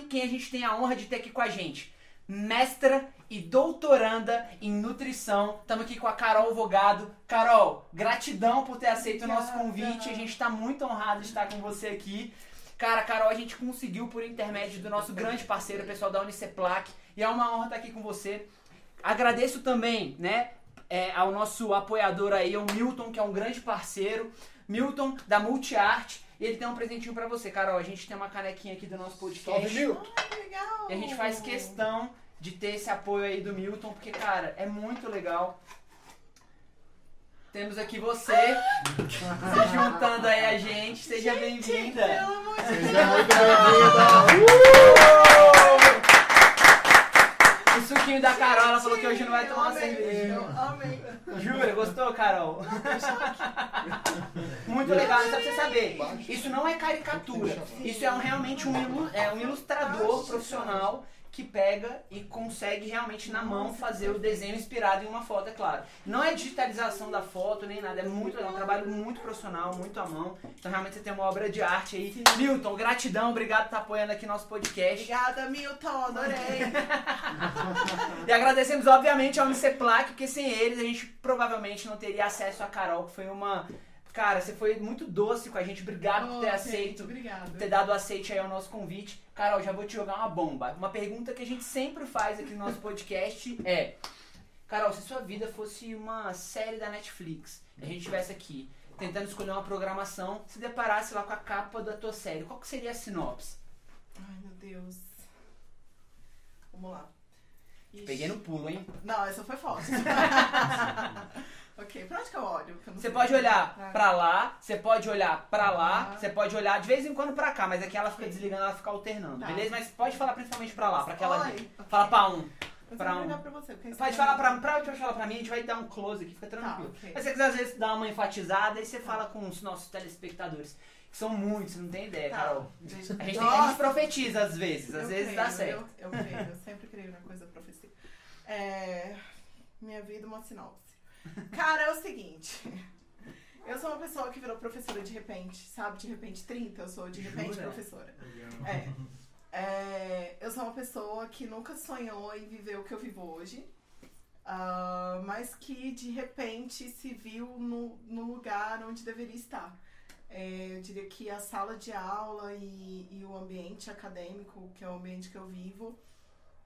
sabe quem a gente tem a honra de ter aqui com a gente. Mestra e doutoranda em nutrição. Estamos aqui com a Carol Vogado. Carol, gratidão por ter aceito o nosso convite. A gente está muito honrado de estar com você aqui. Cara, Carol, a gente conseguiu por intermédio do nosso grande parceiro, o pessoal da Uniceplac. E é uma honra estar aqui com você. Agradeço também, né, é, ao nosso apoiador aí, o Milton, que é um grande parceiro. Milton, da Multiarte. E ele tem um presentinho pra você, Carol. A gente tem uma canequinha aqui do nosso podcast. Salve, Milton. Ah, que legal! E a gente faz questão de ter esse apoio aí do Milton, porque, cara, é muito legal. Temos aqui você se juntando aí a gente. Seja bem-vinda. Pelo amor de Deus! Seja muito bem-vinda. O suquinho da Carol, ela falou que hoje não vai tomar uma cerveja. Eu amei. Jura, gostou, Carol? Muito legal, só pra você saber. Isso não é caricatura. Isso é um- realmente um, ilu- é um ilustrador profissional que pega e consegue realmente na mão fazer o desenho inspirado em uma foto, é claro. Não é digitalização da foto nem nada, é muito legal, um trabalho muito profissional, muito à mão. Então realmente você tem uma obra de arte aí. Milton, gratidão, obrigado por estar apoiando aqui nosso podcast. Obrigada, Milton. Adorei. E agradecemos, obviamente, ao Uniceplac, porque sem eles a gente provavelmente não teria acesso a Carol, que foi uma. Cara, você foi muito doce com a gente. Obrigado por ter Oh, aceito, por ter dado aceite aí ao nosso convite. Carol, já vou te jogar uma bomba. Uma pergunta que a gente sempre faz aqui no nosso podcast é: Carol, se sua vida fosse uma série da Netflix, e a gente estivesse aqui tentando escolher uma programação, se deparasse lá com a capa da tua série, qual que seria a sinopse? Ai, meu Deus. Vamos lá. Ixi. Peguei no pulo, hein? Não, essa foi forte. ok, pra onde que eu olho? Que eu não Você pode olhar Ah. pra lá, você pode olhar pra lá, Ah. você pode olhar de vez em quando pra cá, mas aqui ela fica desligando, ela fica alternando, Tá. beleza? Mas pode falar principalmente pra lá, pra aquela ali. Oi. Fala pra um. Eu pra vou um. pra você. Pode falar pra, pra, falar pra mim, a gente vai dar um close aqui, fica tranquilo. Tá, ok. Mas se você quiser às vezes dar uma enfatizada, aí você fala com os nossos telespectadores, que são muitos, você não tem ideia, Tá. Carol. Gente, A gente, tem, a gente profetiza às vezes, às eu vezes creio, dá certo. Eu, eu creio, eu sempre creio na coisa da profecia. É, minha vida, uma sinopse. Cara, é o seguinte. Eu sou uma pessoa que virou professora de repente, sabe? De repente 30, eu sou de repente Jura? professora. É. É, eu sou uma pessoa que nunca sonhou em viver o que eu vivo hoje, ah, mas que de repente se viu no, no lugar onde deveria estar. É, eu diria que a sala de aula e, e o ambiente acadêmico, que é o ambiente que eu vivo,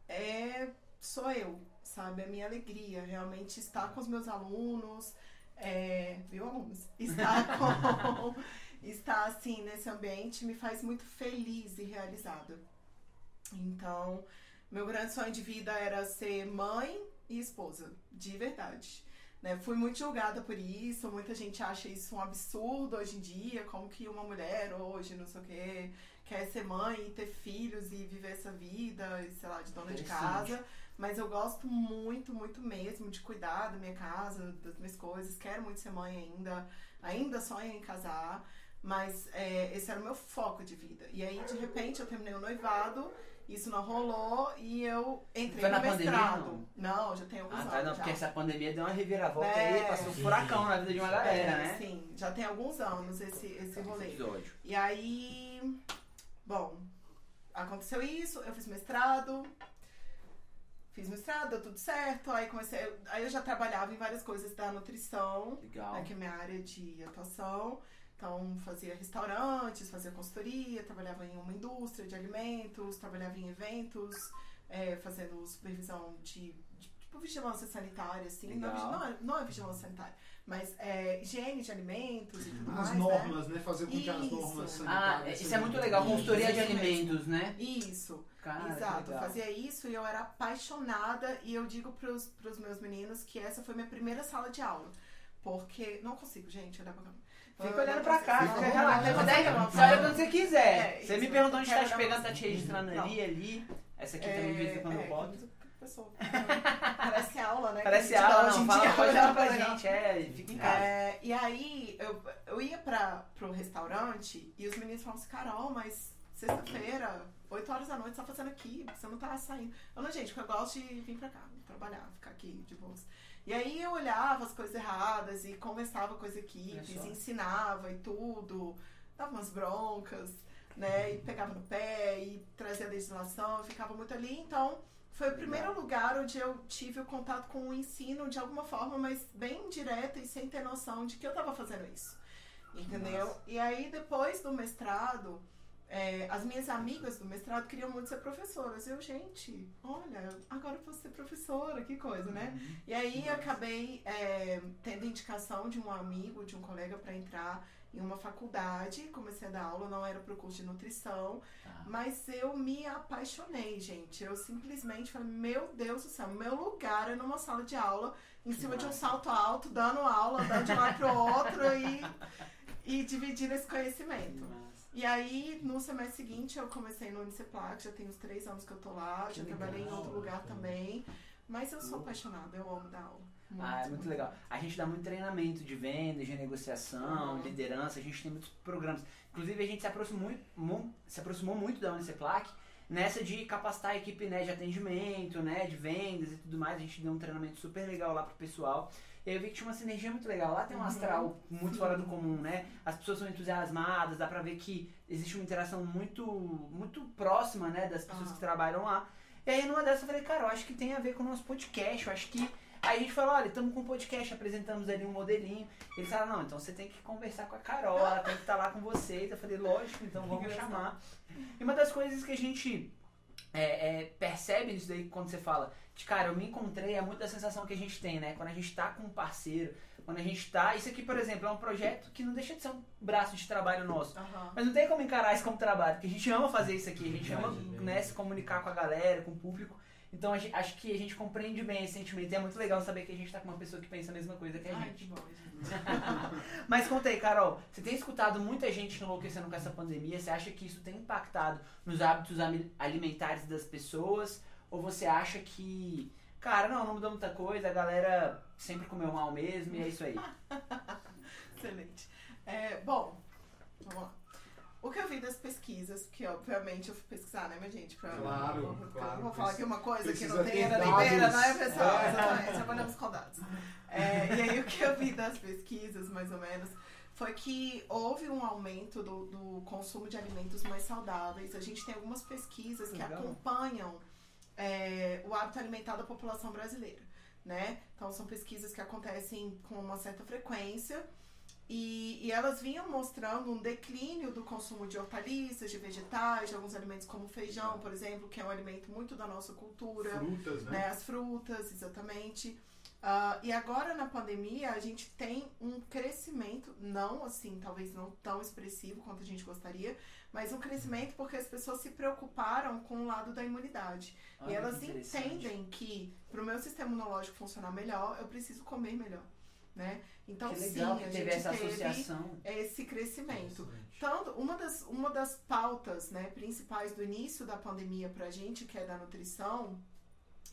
é sou eu, sabe? É a minha alegria, realmente estar com os meus alunos, é, viu, alunos? Estar com. estar assim nesse ambiente me faz muito feliz e realizada. Então, meu grande sonho de vida era ser mãe e esposa, de verdade. Né? Fui muito julgada por isso, muita gente acha isso um absurdo hoje em dia, como que uma mulher hoje, não sei o quê, quer ser mãe e ter filhos e viver essa vida, sei lá, de dona de casa. Mas eu gosto muito, muito mesmo de cuidar da minha casa, das minhas coisas. Quero muito ser mãe ainda. Ainda sonho em casar. Mas é, esse era o meu foco de vida. E aí, de repente, eu terminei o noivado. Isso não rolou e eu entrei Foi no na pandemia, mestrado. não? já tem alguns Ah, anos. tá, não, já. porque essa pandemia deu uma reviravolta É. aí, passou um furacão na vida de uma galera, É, né? Sim, já tem alguns anos esse, esse rolê. episódio. E aí, bom, aconteceu isso, eu fiz mestrado, fiz mestrado, deu tudo certo, aí comecei, aí eu já trabalhava em várias coisas da nutrição, Legal. né, que é minha área de atuação. Então, fazia restaurantes, fazia consultoria, trabalhava em uma indústria de alimentos, trabalhava em eventos, é, fazendo supervisão de, de tipo vigilância sanitária, assim. Não, é não é, não é vigilância sanitária, mas é, higiene de alimentos e tudo As mais. né? normas, né? Fazer com que as normas Ah, sanitárias isso é muito legal, consultoria de alimentos, né? Isso. Cara, Exato, eu fazia isso e eu era apaixonada e eu digo pros, pros meus meninos que essa foi minha primeira sala de aula. Porque. Não consigo, gente, olhar pra câmera. Fica olhando pra cá, fica Leva Você olha quando você quiser. É, você me perguntou onde tá te pegando, tá te registrando ali, ali. Essa aqui também de vez em quando eu boto. É, pessoa. Parece aula, né? Parece aula, não. Fala, falar pra gente, é, fica em casa. É, e aí, eu, eu ia pra, pro restaurante e os meninos falavam assim, Carol, mas sexta-feira, 8 horas da noite, você tá fazendo aqui, você não tá saindo. Eu não, gente, porque eu gosto de vir pra cá, trabalhar, ficar aqui de boas. E aí eu olhava as coisas erradas e conversava com as equipes, ensinava e tudo, dava umas broncas. né? E pegava no pé e trazia legislação, eu ficava muito ali. Então, foi o primeiro lugar onde eu tive o contato com o ensino de alguma forma, mas bem direta e sem ter noção de que eu estava fazendo isso. Entendeu? Nossa. E aí, depois do mestrado, é, as minhas amigas do mestrado queriam muito ser professoras. Eu, gente, olha, agora eu posso ser professora, que coisa, né? Uhum. E aí acabei é, tendo indicação de um amigo, de um colega para entrar em uma faculdade, comecei a dar aula, não era para o curso de nutrição, ah. mas eu me apaixonei, gente. Eu simplesmente falei, meu Deus do céu, meu lugar é numa sala de aula, em que cima de um salto alto, dando aula, dando de um lado pro outro e, e dividindo esse conhecimento. E aí, no semestre seguinte, eu comecei no Uniceplac, já tem uns três anos que eu tô lá, que já legal, trabalhei em outro lugar também. Mas eu sou apaixonada, eu amo dar aula. Muito, ah, é muito legal. A gente dá muito treinamento de venda, de negociação, uhum. liderança, a gente tem muitos programas. Inclusive, a gente se aproximou, se aproximou muito da Uniceplac nessa de capacitar a equipe né, de atendimento, né, de vendas e tudo mais. A gente deu um treinamento super legal lá pro pessoal. E aí eu vi que tinha uma sinergia muito legal. Lá tem um uhum. astral muito Sim. fora do comum, né? As pessoas são entusiasmadas, dá pra ver que existe uma interação muito, muito próxima, né, das pessoas uhum. que trabalham lá. E aí numa dessas eu falei, cara, eu acho que tem a ver com o nosso podcast. Eu acho que. Aí a gente falou, olha, estamos com um podcast, apresentamos ali um modelinho. Eles falaram, não, então você tem que conversar com a Carol, ela tem que estar tá lá com vocês. Eu falei, lógico, então vamos chamar. E uma das coisas que a gente é, é, percebe nisso daí quando você fala de cara, eu me encontrei, é muito da sensação que a gente tem, né? Quando a gente tá com um parceiro, quando a gente tá. Isso aqui, por exemplo, é um projeto que não deixa de ser um braço de trabalho nosso. Uhum. Mas não tem como encarar isso como trabalho, porque a gente ama fazer isso aqui, a gente ama né, se comunicar com a galera, com o público. Então gente, acho que a gente compreende bem esse sentimento e é muito legal saber que a gente tá com uma pessoa que pensa a mesma coisa que a Ai, gente. Que bom, Mas conta aí, Carol, você tem escutado muita gente enlouquecendo com essa pandemia? Você acha que isso tem impactado nos hábitos alimentares das pessoas? Ou você acha que, cara, não, não mudou muita coisa, a galera sempre comeu mal mesmo e é isso aí? Excelente. É, bom, vamos lá. O que eu vi das pesquisas, que obviamente eu fui pesquisar, né, minha gente? Pra, claro, eu, claro. vou falar aqui uma coisa que não tem era nem beira, não é, pessoal? É. Exatamente, trabalhamos com dados. É, e aí o que eu vi das pesquisas, mais ou menos, foi que houve um aumento do, do consumo de alimentos mais saudáveis. A gente tem algumas pesquisas que Legal. acompanham é, o hábito alimentar da população brasileira, né? Então são pesquisas que acontecem com uma certa frequência e, e, elas vinham mostrando um declínio do consumo de hortaliças, de vegetais, de alguns alimentos como feijão, por exemplo, que é um alimento muito da nossa cultura. Frutas, né? né? As frutas, exatamente. Uh, e agora na pandemia a gente tem um crescimento, não assim, talvez não tão expressivo quanto a gente gostaria, mas um crescimento porque as pessoas se preocuparam com o lado da imunidade. E elas entendem que para o meu sistema imunológico funcionar melhor, eu preciso comer melhor. Né? Então, que legal sim, que a teve gente essa teve associação. esse crescimento. Tanto, uma das, uma das pautas né, principais do início da pandemia para a gente, que é da nutrição,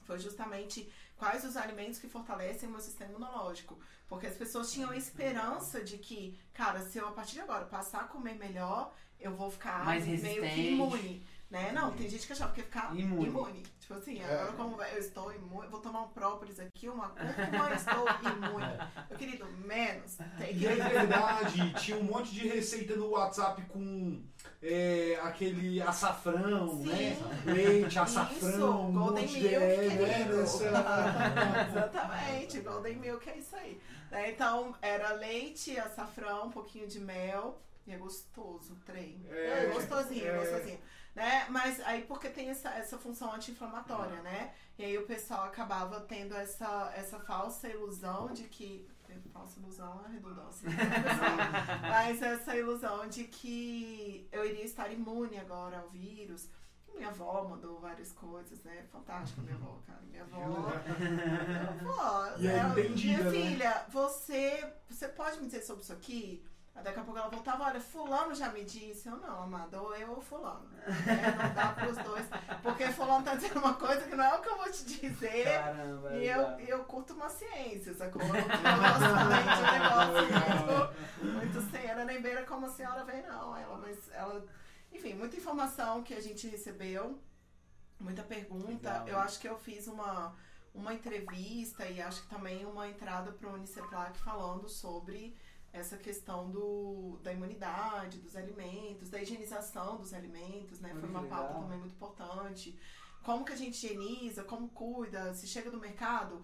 foi justamente quais os alimentos que fortalecem o meu sistema imunológico. Porque as pessoas tinham a esperança de que, cara, se eu a partir de agora passar a comer melhor, eu vou ficar Mais meio que imune. Né? Não, tem gente que achava que ia ficar imune. imune. Tipo assim, é. agora como eu estou imune, vou tomar um própolis aqui, uma cúrcuma, estou imune. Meu querido, menos. Tem que... E é verdade, tinha um monte de receita no WhatsApp com é, aquele açafrão, Sim. né? Leite, açafrão, isso, um Golden Milk, de, né? Exatamente, Golden Milk é isso aí. Né? Então, era leite, açafrão, um pouquinho de mel. E é gostoso o trem. É, é gostosinho, é. gostosinho. Né? Mas aí porque tem essa, essa função anti-inflamatória, uhum. né? E aí o pessoal acabava tendo essa, essa falsa ilusão de que. Falsa ilusão é redundância. Né, Mas essa ilusão de que eu iria estar imune agora ao vírus. Minha avó mandou várias coisas, né? Fantástica minha avó, cara. Minha avó. minha avó. E é ela, minha né? filha, você, você pode me dizer sobre isso aqui? Daqui a pouco ela voltava, olha, fulano já me disse. Eu não, amada, ou eu ou fulano. É, não dá pros dois. Porque fulano tá dizendo uma coisa que não é o que eu vou te dizer. Caramba, e eu, eu curto uma ciência, sacou? Eu não gosto de um negócio muito, muito sem era nem beira como a senhora vem, não. Ela, mas ela. Enfim, muita informação que a gente recebeu, muita pergunta. Legal, eu acho que eu fiz uma, uma entrevista e acho que também uma entrada pro Uniceplac falando sobre essa questão do, da imunidade, dos alimentos, da higienização dos alimentos, né? Foi uma pauta também muito importante. Como que a gente higieniza, como cuida, se chega do mercado,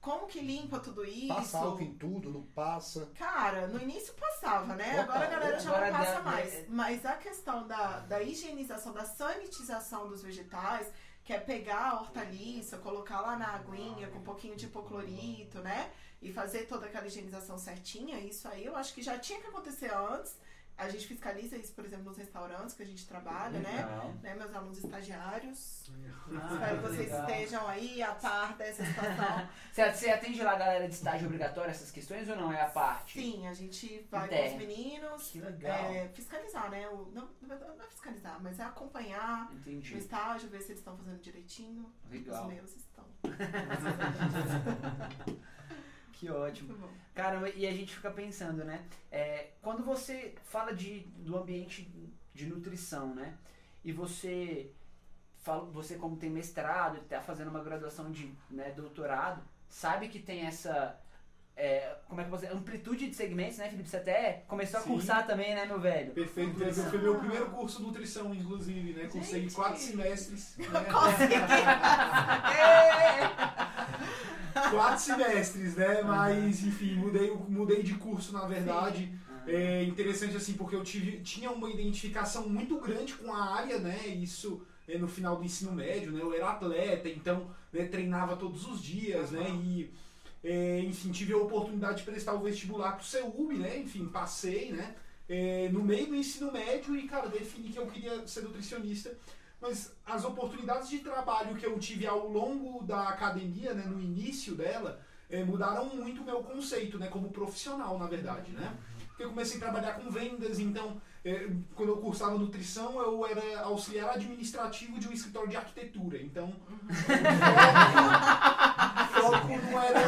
como que limpa tudo isso. Passa álcool em tudo, não passa. Cara, no início passava, né? Opa, Agora a galera já agora não passa dá- mais. é- Mas a questão da, da higienização, da sanitização dos vegetais, que é pegar a hortaliça, colocar lá na aguinha com um pouquinho de hipoclorito, né? E fazer toda aquela higienização certinha, isso aí eu acho que já tinha que acontecer antes. A gente fiscaliza isso, por exemplo, nos restaurantes que a gente trabalha, né? Né? Meus alunos estagiários. Ah, Espero que vocês legal. estejam aí a par dessa situação. Você, atende lá a galera de estágio obrigatório essas questões ou não? É a parte? Sim, a gente vai com os meninos. Que legal. É, fiscalizar, né? O, não, não é fiscalizar, mas é acompanhar Entendi. estágio, ver se eles estão fazendo direitinho. Legal. Os meus estão. Que ótimo. Caramba, e a gente fica pensando, né? É, quando você fala de, do ambiente de nutrição, né? E você fala, você como tem mestrado, está fazendo uma graduação de né, doutorado, sabe que tem essa é, como é que você amplitude de segmentos, né, Felipe? Você até começou a Sim. cursar também, né, meu velho? Perfeito, né? foi meu primeiro curso de nutrição, inclusive, né? Consegui Gente. quatro semestres. Né? Consegui! quatro semestres, né? Mas, enfim, mudei, mudei de curso, na verdade. Ah, É interessante assim, porque eu tive, tinha uma identificação muito grande com a área, né? Isso é, no final do ensino médio, né? Eu era atleta, então né, treinava todos os dias, né? E, é, enfim, tive a oportunidade de prestar o vestibular pro CEUB, né? Enfim, passei, né? É, no meio do ensino médio e, cara, defini que eu queria ser nutricionista. Mas as oportunidades de trabalho que eu tive ao longo da academia, né? No início dela, é, mudaram muito o meu conceito, né? Como profissional, na verdade, né? Porque eu comecei a trabalhar com vendas, então, é, quando eu cursava nutrição, eu era auxiliar administrativo de um escritório de arquitetura. Então, o foco não era,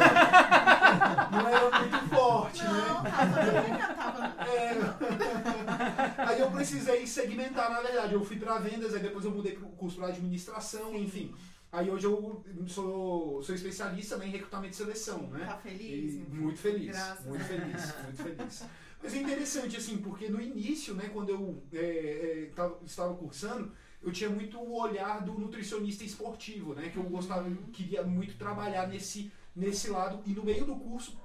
não era muito forte, Não, né? tava, eu ainda tava. É. Aí eu precisei segmentar, na verdade. Eu fui pra vendas, aí depois eu mudei pro curso pra administração, enfim. Aí hoje eu sou, sou especialista né, em recrutamento e seleção, né? Tá feliz? E muito feliz, Graças muito feliz, muito feliz. Mas é interessante, assim, porque no início, né, quando eu é, é, tava- estava cursando, eu tinha muito o olhar do nutricionista esportivo, né, que eu gostava, queria muito trabalhar nesse, nesse lado. E no meio do curso,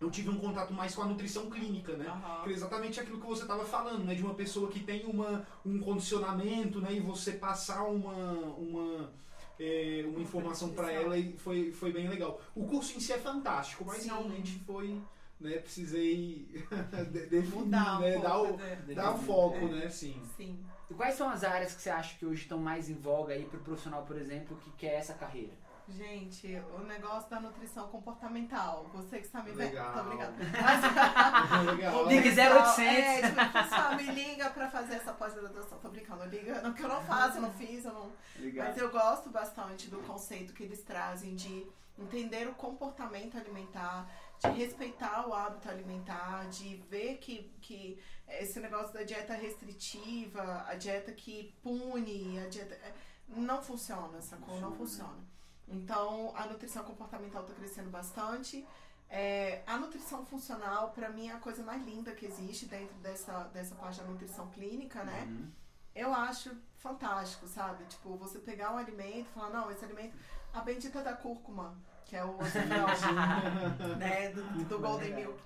eu tive um contato mais com a nutrição clínica, né? Aham. Que é exatamente aquilo que você estava falando, né? De uma pessoa que tem uma, um condicionamento, né? E você passar uma, uma, é, uma informação para ela e foi, foi bem legal. O curso em si é fantástico, mas Sim. realmente foi, né? Precisei de- definir, Mudar um né? pouco, Dar o, né? dar o foco, É. né? Sim. Sim. E quais são as áreas que você acha que hoje estão mais em voga aí pro profissional, por exemplo, que quer essa carreira? Gente, o negócio da nutrição comportamental. Você que está me vendo. Tô obrigada. legal. Ligue Pessoal, 0800. É, tipo, pessoal, me liga pra fazer essa pós-graduação. Tô brincando, liga. Não que eu não faço, eu não fiz, eu não. Mas eu gosto bastante do conceito que eles trazem de entender o comportamento alimentar, de respeitar o hábito alimentar, de ver que, que esse negócio da dieta restritiva, a dieta que pune, a dieta. é, Não funciona, sacou? Não funciona. Então, a nutrição comportamental está crescendo bastante. É, a nutrição funcional, para mim, é a coisa mais linda que existe dentro dessa, dessa parte da nutrição clínica, né? Uhum. Eu acho fantástico, sabe? Tipo, você pegar um alimento e falar, não, esse alimento, a bendita da cúrcuma, que é o né, do, do Golden. Milk,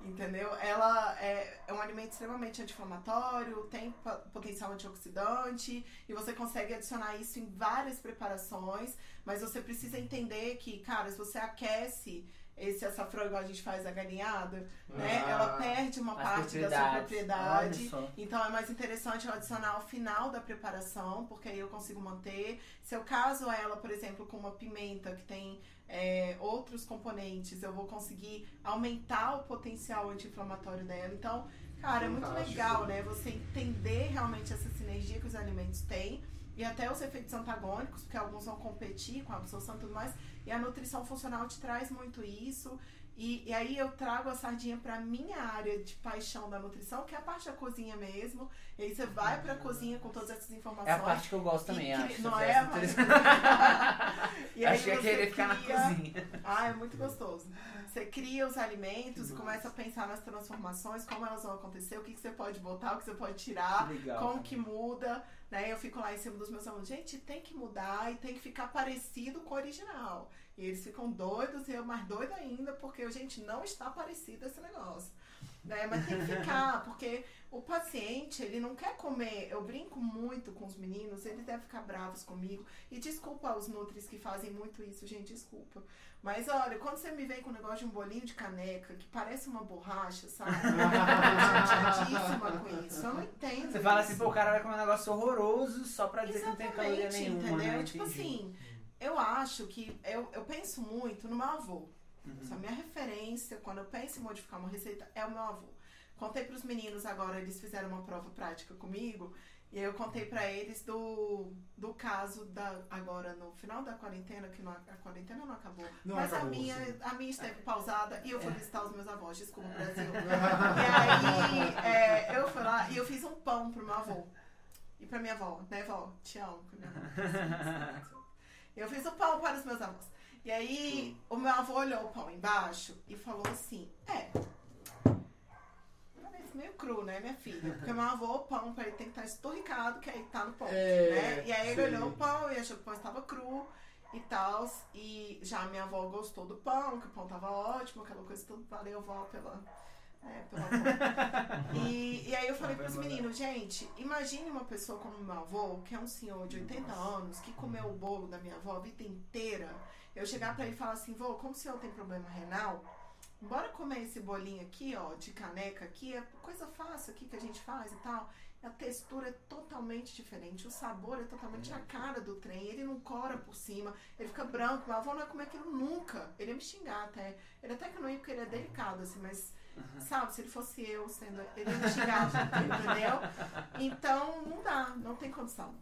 entendeu? Ela é, é um alimento extremamente anti-inflamatório, tem potencial antioxidante, e você consegue adicionar isso em várias preparações, mas você precisa entender que, cara, se você aquece esse açafrão igual a gente faz a galinhada, né, Ah. ela perde uma parte da sua propriedade. Então é mais interessante eu adicionar ao final da preparação, porque aí eu consigo manter. Se eu caso ela, por exemplo, com uma pimenta que tem é, outros componentes, eu vou conseguir aumentar o potencial anti-inflamatório dela. Então, cara, é muito legal, né? Você entender realmente essa sinergia que os alimentos têm. E até os efeitos antagônicos, porque alguns vão competir com a absorção e tudo mais. E a nutrição funcional te traz muito isso. E, e aí eu trago a sardinha pra minha área de paixão da nutrição, que é a parte da cozinha mesmo. E aí você vai pra cozinha com todas essas informações. É a parte que eu gosto também, E acho. Se não é a interessado- E aí Acho que querer ficar na cria- cozinha. Ah, é muito gostoso. Você cria os alimentos, começa a pensar nas transformações, como elas vão acontecer, o que, que você pode botar, o que você pode tirar, Que legal. como que muda, né? Eu fico lá em cima dos meus alunos, gente, tem que mudar e tem que ficar parecido com o original. E eles ficam doidos e eu mais doida ainda, porque, gente, não está parecido esse negócio. Né? Mas tem que ficar, porque o paciente, ele não quer comer. Eu brinco muito com os meninos, eles devem ficar bravos comigo. E desculpa aos nutris que fazem muito isso, gente, desculpa. Mas olha, quando você me vem com um negócio de um bolinho de caneca que parece uma borracha, sabe? Eu tô chateadíssima com isso. Eu não entendo. Você fala isso. assim, pô, o cara vai comer um negócio horroroso só pra dizer que não tem caloria Exatamente, nenhuma, entendeu? né? Tipo Entendi. assim, eu acho que eu, eu penso muito no meu avô. Uhum. Essa minha referência, quando eu penso em modificar uma receita, é o meu avô. Contei pros meninos agora, eles fizeram uma prova prática comigo, e aí eu contei pra eles do, do caso da agora no final da quarentena, que não, a quarentena não acabou. Não mas acabou, a minha, sim. a minha esteve pausada e eu É. fui visitar os meus avós, desculpa Brasil. e aí é, eu fui lá e eu fiz um pão pro meu avô. E pra minha avó, né, vó? Te amo. que minha avó- Eu fiz o pão para os meus avós. E aí, o meu avô olhou o pão embaixo e falou assim: É. Parece meio cru, né, minha filha? Porque meu avô, o pão pra ele tem que estar esturricado, que aí tá no pão. É, né? E aí ele sei. olhou o pão e achou que o pão estava cru e tal. E já minha avó gostou do pão, que o pão tava ótimo, aquela coisa tudo. Valeu, vó, pela. É, pela avó. e, e aí eu falei pros meninos, gente, imagine uma pessoa como meu avô, que é um senhor de 80 anos, que comeu o bolo da minha avó a vida inteira. Eu chegar pra ele e falar assim, vô, como o senhor tem problema renal, bora comer esse bolinho aqui, ó, de caneca aqui, é coisa fácil aqui que a gente faz e tal. A textura é totalmente diferente, o sabor é totalmente a cara do trem, ele não cora por cima, ele fica branco, meu avô não ia comer aquilo nunca. Ele ia me xingar até. Ele até que não ia porque ele é delicado, assim, mas sabe, se ele fosse eu sendo. Ele ia me xingar, entendeu? Então não dá, não tem condição.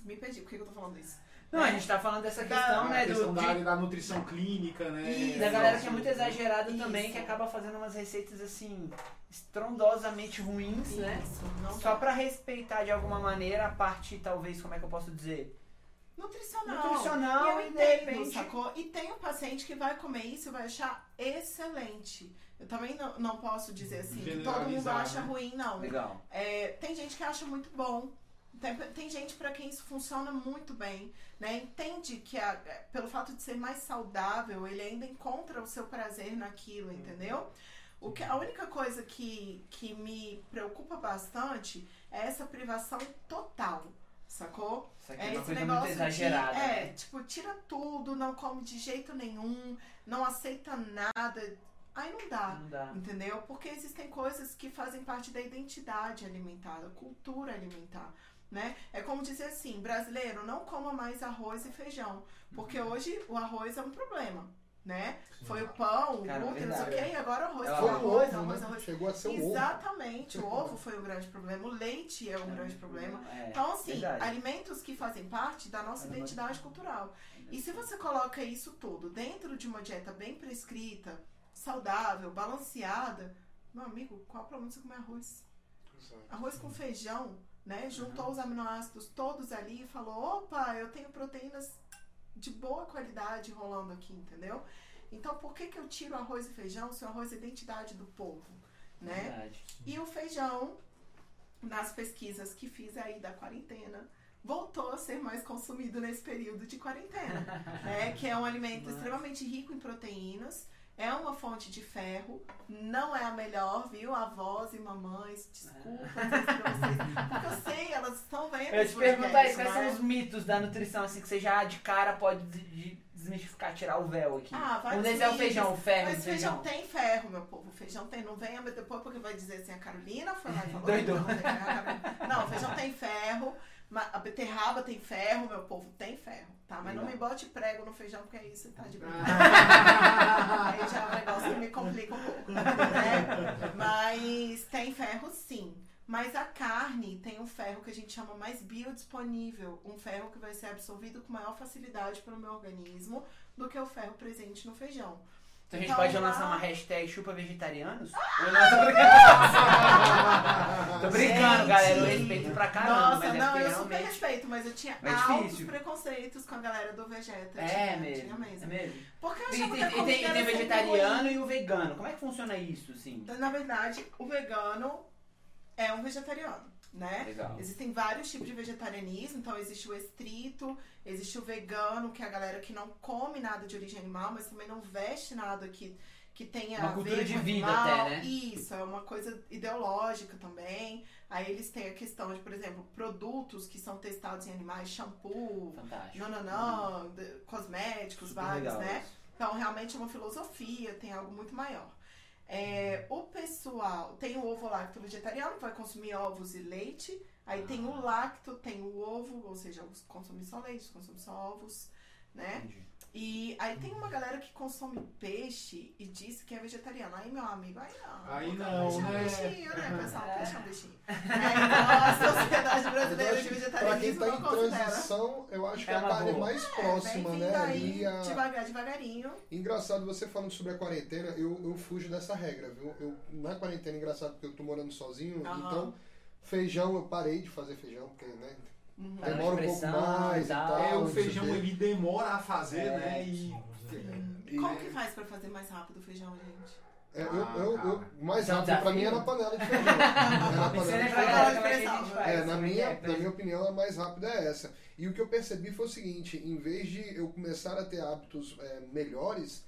Me perdi, por que eu tô falando isso? Não, a gente tá falando dessa Da- questão, a né, questão do, da de- da nutrição clínica, né? Isso. da galera que é muito exagerada Isso. também, que acaba fazendo umas receitas assim, estrondosamente ruins, né? Isso, não Só pra respeitar de alguma maneira a parte, talvez, como é que eu posso dizer? Nutricional. Nutricional e eu e de entendo, repente- sacou? E tem um paciente que vai comer isso e vai achar excelente. Eu também não, não posso dizer assim que todo mundo acha né? ruim, não. Legal. É, tem gente que acha muito bom. Tem, tem gente pra quem isso funciona muito bem, né? Entende que a- pelo fato de ser mais saudável, ele ainda encontra o seu prazer naquilo, entendeu? O que, a única coisa que, que me preocupa bastante é essa privação total, sacou? Isso aqui é, É esse negócio de, é, né? tipo, tira tudo, não come de jeito nenhum, não aceita nada. Aí não dá. Não dá. Entendeu? Porque existem coisas que fazem parte da identidade alimentar, da cultura alimentar. Né? É como dizer assim, brasileiro, não coma mais arroz e feijão. Porque Uhum. hoje o arroz é um problema. Né? Foi o pão, o glúten, não sei o verdade. quê, e agora o arroz. É o Foi o arroz, ovo, arroz, né? arroz. Chegou a ser o ovo. Exatamente, o ovo foi o grande problema, o leite é um grande problema. É, Então, assim, verdade. alimentos que fazem parte da nossa Caramba. identidade cultural. E se você coloca isso tudo dentro de uma dieta bem prescrita, saudável, balanceada, meu amigo, qual é o problema de você comer arroz? Arroz com feijão, né? Juntou os aminoácidos todos ali e falou: opa, eu tenho proteínas de boa qualidade rolando aqui, entendeu? Então, por que, que eu tiro arroz e feijão se o arroz é identidade do povo, né? Verdade. E o feijão, nas pesquisas que fiz aí da quarentena, voltou a ser mais consumido nesse período de quarentena, né? Que é um alimento Nossa. extremamente rico em proteínas, é uma fonte de ferro, não é a melhor, viu? Avós e mamães, desculpa pra vocês, porque eu sei, elas estão vendo Eu te perguntar isso, quais né? são os mitos da nutrição, assim, que você já de cara pode de- de- desmistificar, tirar o véu aqui. Ah, um deles é o feijão, o ferro Mas feijão feijão. tem ferro, meu povo. Feijão tem. Não venha depois porque vai dizer assim, a Carolina foi lá e falou. Doido. Não, né, Carolina- não, feijão tem ferro. A beterraba tem ferro, meu povo tem ferro, tá? Mas não me bote prego no feijão porque aí você tá de brincadeira. Aí já é um negócio que me complica um pouco, né? Mas tem ferro sim. Mas a carne tem um ferro que a gente chama mais biodisponível, um ferro que vai ser absorvido com maior facilidade pelo meu organismo do que o ferro presente no feijão. Então a gente Então, pode lá- lançar uma hashtag chupa vegetarianos? Ah! Ou não, tô brincando. Tô brincando, Gente. galera. Eu respeito pra caramba, Nossa, mas é não, porque eu super realmente... respeito, mas eu tinha Mas é altos difícil. preconceitos com a galera do Vegeta. É tinha, mesmo, Tinha mesmo. é mesmo. Porque eu E achava que a e tem, e era tem sempre vegetariano ruim. e o vegano. Como é que funciona isso, assim? Então, Na verdade, o vegano é um vegetariano, né? Legal. Existem vários tipos de vegetarianismo, então existe o estrito, existe o vegano, que é a galera que não come nada de origem animal, mas também não veste nada que, que tenha Uma a cultura ver de vida animal. até, né? Isso, é uma coisa ideológica também. Aí eles têm a questão de, por exemplo, produtos que são testados em animais, shampoo, Fantástico. não, não, não, de- cosméticos, Super vários, né? isso. Então, realmente é uma filosofia, tem algo muito maior. É, o pessoal tem o ovo lacto vegetariano, que vai consumir ovos e leite. Aí tem o lacto, tem o ovo, ou seja, consome só leite, consome só ovos, né? Entendi. E aí tem uma galera que consome peixe e diz que é vegetariano. Aí, meu amigo, aí não. Aí não, peixe é um né? peixinho, né, pessoal? É. Peixe é um peixinho. É, então, a Sociedade Eu Brasileira de que pra quem Vegetarianismo tá em considera. transição, eu acho que É a carne é boa. mais É, próxima, né? vindo aí, Ali a... devagar, devagarinho. Engraçado você falando sobre a quarentena, eu, eu fujo dessa regra, viu? Eu, na quarentena, engraçado porque eu tô morando sozinho, Aham. então feijão, eu parei de fazer feijão, porque, né? Uhum. Na Demora um pouco mais e tal. É, o feijão ele demora a fazer, É, né? E. E- Como que faz pra fazer mais rápido o feijão, gente? É, eu, Ah, eu, eu, mais é um rápido pra mim é na panela de feijão. É na panela de feijão. é É. É, na minha, é? na minha opinião, a mais rápida é essa. E o que eu percebi foi o seguinte: em vez de eu começar a ter hábitos é, melhores,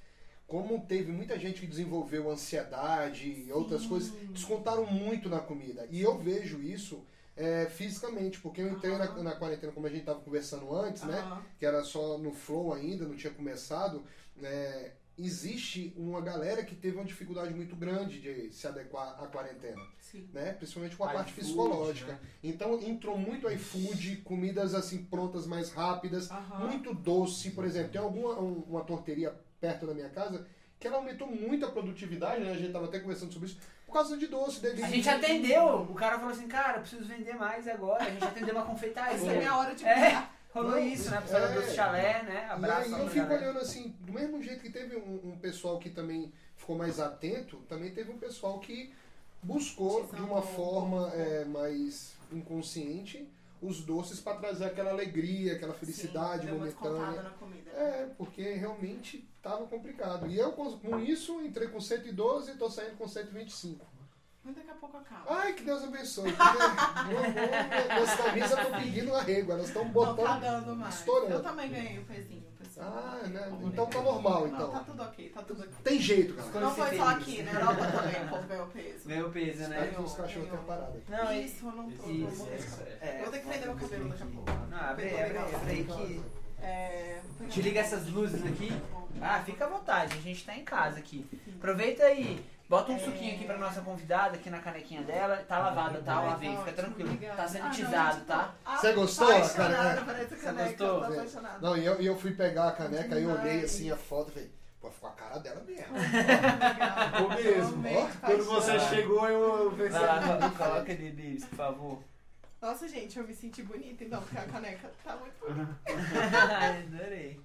como teve muita gente que desenvolveu ansiedade e outras coisas, descontaram muito na comida. E eu vejo isso é, fisicamente, porque eu entrei na, Aham. na quarentena, como a gente estava conversando antes, né? Aham. Que era só no flow ainda, não tinha começado. é, existe uma galera que teve uma dificuldade muito grande de se adequar à quarentena Sim. né? Principalmente com a parte psicológica. né? Então entrou muito iFood, comidas assim prontas mais rápidas, Aham. muito doce, por exemplo. Tem alguma um- uma torteria perto da minha casa que ela aumentou muito a produtividade, né? A gente tava até conversando sobre isso por causa de doce, dele. A gente atendeu. O cara falou assim, cara, eu preciso vender mais agora. A gente atendeu uma confeitaria. Essa é a minha hora de É. Rolou Não, isso, né? Pessoal é. do chalé, né? E Abraço aí lá eu fico galera. olhando assim, do mesmo jeito que teve um, um pessoal que também ficou mais atento, também teve um pessoal que buscou de uma forma é, mais inconsciente os doces para trazer aquela alegria, aquela felicidade Sim, momentânea. na comida. É, porque realmente estava complicado. E eu, com isso, entrei com 112 e tô saindo com 125. Mas daqui a pouco acaba. Ai, que Deus abençoe. Porque, meu amor, minhas camisas estão pedindo arrego, elas estão Não botando. tá dando mais. estourando. Eu também ganhei o pezinho, pessoal. Ah, né? Então tá normal, Não, tá então. tudo ok, tá tudo ok. Tem jeito, cara. Não foi só isso? aqui, na Europa também o povo ganhou peso. Ganhou peso, né? os cachorros tenham parado aqui. Não, é Isso, eu não tô. Isso, vou deixar. É, Eu vou ter que prender meu cabelo daqui a pouco. Não, abre, abre, abre aí que. É, Te liga essas luzes aqui. Ah, fica à vontade, a gente tá em casa aqui. Aproveita aí. Bota um É. suquinho aqui pra nossa convidada, aqui na canequinha dela. Tá lavada, tá? Lavei, fica tranquilo. Tá sanitizado, tá? Você gostou, por essa Você caneca, gostou? Não, e eu, e eu fui pegar a caneca e eu olhei assim a foto e falei, pô, ficou a cara dela mesmo. Ficou mesmo. Quando você Ah. chegou, eu pensei. lá, co- coloca ali, Bibs, por favor. Nossa, gente, eu me senti bonita, então, porque a caneca tá muito bonita. Adorei.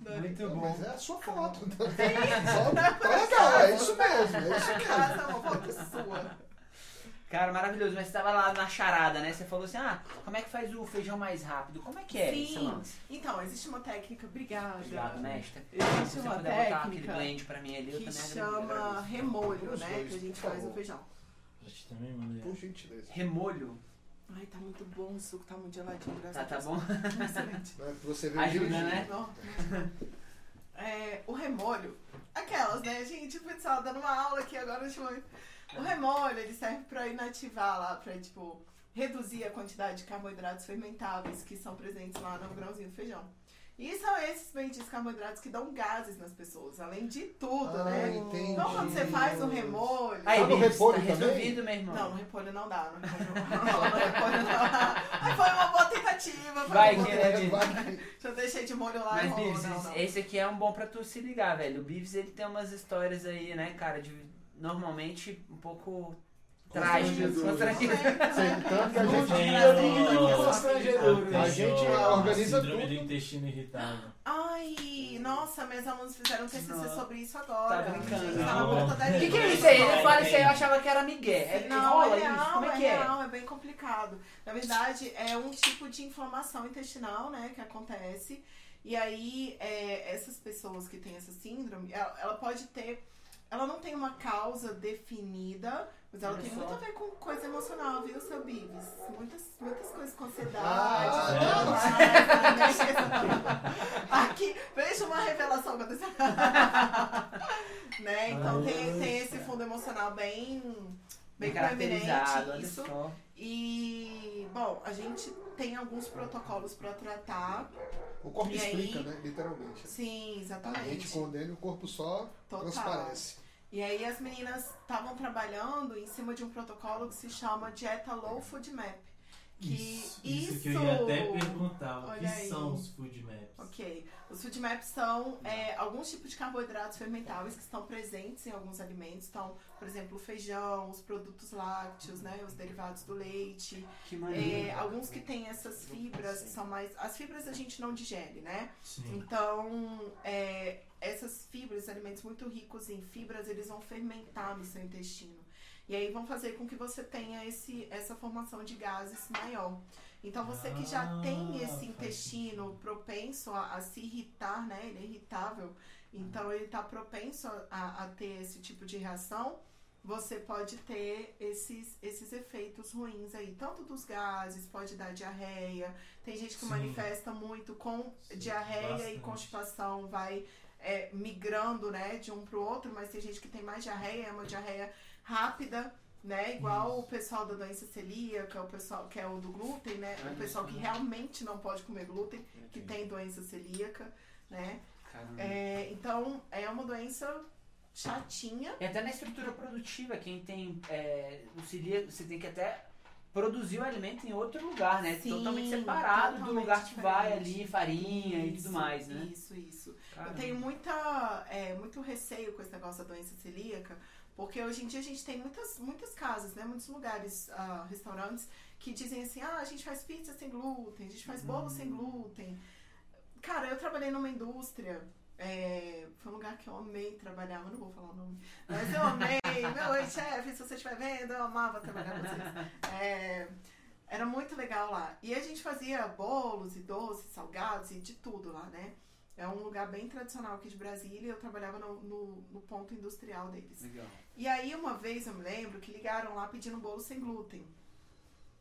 Adorei. Muito bom. Mas é a sua foto. Só, tá legal, é isso mesmo, é isso mesmo. Essa é uma foto sua. Cara, maravilhoso. Mas você tava lá na charada, né? Você falou assim, ah, como é que faz o feijão mais rápido? Como é que é Sim. esse lance? Então, existe uma técnica, obrigada. Obrigado, mestre. Se Existe você uma puder botar aquele técnica blend pra mim ali, eu que também chama agradeço. remolho, né? Que a gente faz no feijão. A gente também manda. Por gentileza. Remolho. Ai, tá muito bom, o suco tá muito geladinho, graças Tá, a tá Deus. bom? Excelente. Você veio Ajuda, né? É, o remolho, aquelas, né? Gente, o pessoal dando uma aula aqui agora. Tipo, o remolho, ele serve pra inativar lá, pra, tipo, reduzir a quantidade de carboidratos fermentáveis que são presentes lá no grãozinho do feijão. E são esses benditos carboidratos que dão gases nas pessoas, além de tudo, Ah, né? entendi. Então, quando você faz o remolho. Aí, Tá no Bibs, repolho tá também? resolvido, meu irmão? Não, no repolho não dá. No repolho não, no repolho não dá. Mas foi uma boa tentativa. Vai boa tentativa. Bibs? Vai. Já deixei de molho lá e Mas, Não, esse- não. esse aqui é um bom pra tu se ligar, velho. O Bibs, ele tem umas histórias aí, né, cara, de normalmente um pouco Trágicas, Constrangedoras. Sim, tanto que a gente. A gente organiza síndrome tudo. do intestino irritável. Ai, nossa, meus alunos fizeram um TCC sobre isso agora. Tá brincando. Tá O que, que é isso aí? Ele fala isso aí, eu achava que era migué. É, Não, é isso? real, Como é é que é? real, é bem complicado. Na verdade, é um tipo de inflamação intestinal, né, que acontece. E aí, é, essas pessoas que têm essa síndrome, ela, ela pode ter. Ela não tem uma causa definida, mas ela Olha tem só. muito a ver com coisa emocional, viu, seu Bibis? Muitas, muitas coisas com ansiedade. Ah, Ah, Aqui, veja uma revelação acontecendo. né? Então tem, tem esse fundo emocional bem, bem caracterizado, Isso. E, bom, a gente tem alguns protocolos para tratar. O corpo E aí? explica, né? Literalmente. Sim, A gente exatamente. condena e o corpo só Total. transparece. E aí as meninas estavam trabalhando em cima de um protocolo que se chama Dieta Low Food Map. Que Isso, isso que eu ia até perguntar. O que aí. são os food maps? Ok. Os food maps são é, alguns tipos de carboidratos fermentáveis que estão presentes em alguns alimentos. Então, por exemplo, o feijão, os produtos lácteos, né? Os derivados do leite. Que É, maneiro. alguns que têm essas fibras que são mais. As fibras a gente não digere, né? Sim. Então, é, essas fibras, alimentos muito ricos em fibras, eles vão fermentar no seu intestino. E aí vão fazer com que você tenha esse, essa formação de gases maior. Então, você que já Ah, tem esse intestino propenso a, a se irritar, né? Ele é irritável. Então, ele está propenso a, a ter esse tipo de reação. Você pode ter esses, esses efeitos ruins aí. Tanto dos gases, pode dar diarreia. Tem gente que Sim. manifesta muito com Sim, diarreia e bastante. constipação, vai é, migrando, né, de um pro outro, mas tem gente que tem mais diarreia, é uma diarreia rápida, né, igual o pessoal da doença celíaca, o pessoal que é o do glúten, né, o pessoal que realmente não pode comer glúten, que tem doença celíaca, né, é, então é uma doença chatinha, E até na estrutura produtiva, quem tem é, o celíaco, você tem que até produzir o alimento em outro lugar, né? Sim, totalmente separado do totalmente lugar que vai ali, farinha e Isso, tudo mais, né? Isso, isso. Eu Caramba. tenho muita, é, muito receio com esse negócio da doença celíaca, porque hoje em dia a gente tem muitas, muitas casas, né, muitos lugares, ah, restaurantes, que dizem assim, ah, a gente faz pizza sem glúten, a gente faz bolo sem glúten. Cara, eu trabalhei numa indústria, é, foi um lugar que eu amei trabalhar, mas não vou falar o nome, mas eu amei, meu oi chefe, se você estiver vendo, eu amava trabalhar com vocês. É, era muito legal lá. E a gente fazia bolos e doces, salgados e de tudo lá, né? É um lugar bem tradicional aqui de Brasília. Eu trabalhava no, no, no ponto industrial deles. Legal. E aí, uma vez eu me lembro que ligaram lá pedindo bolo sem glúten.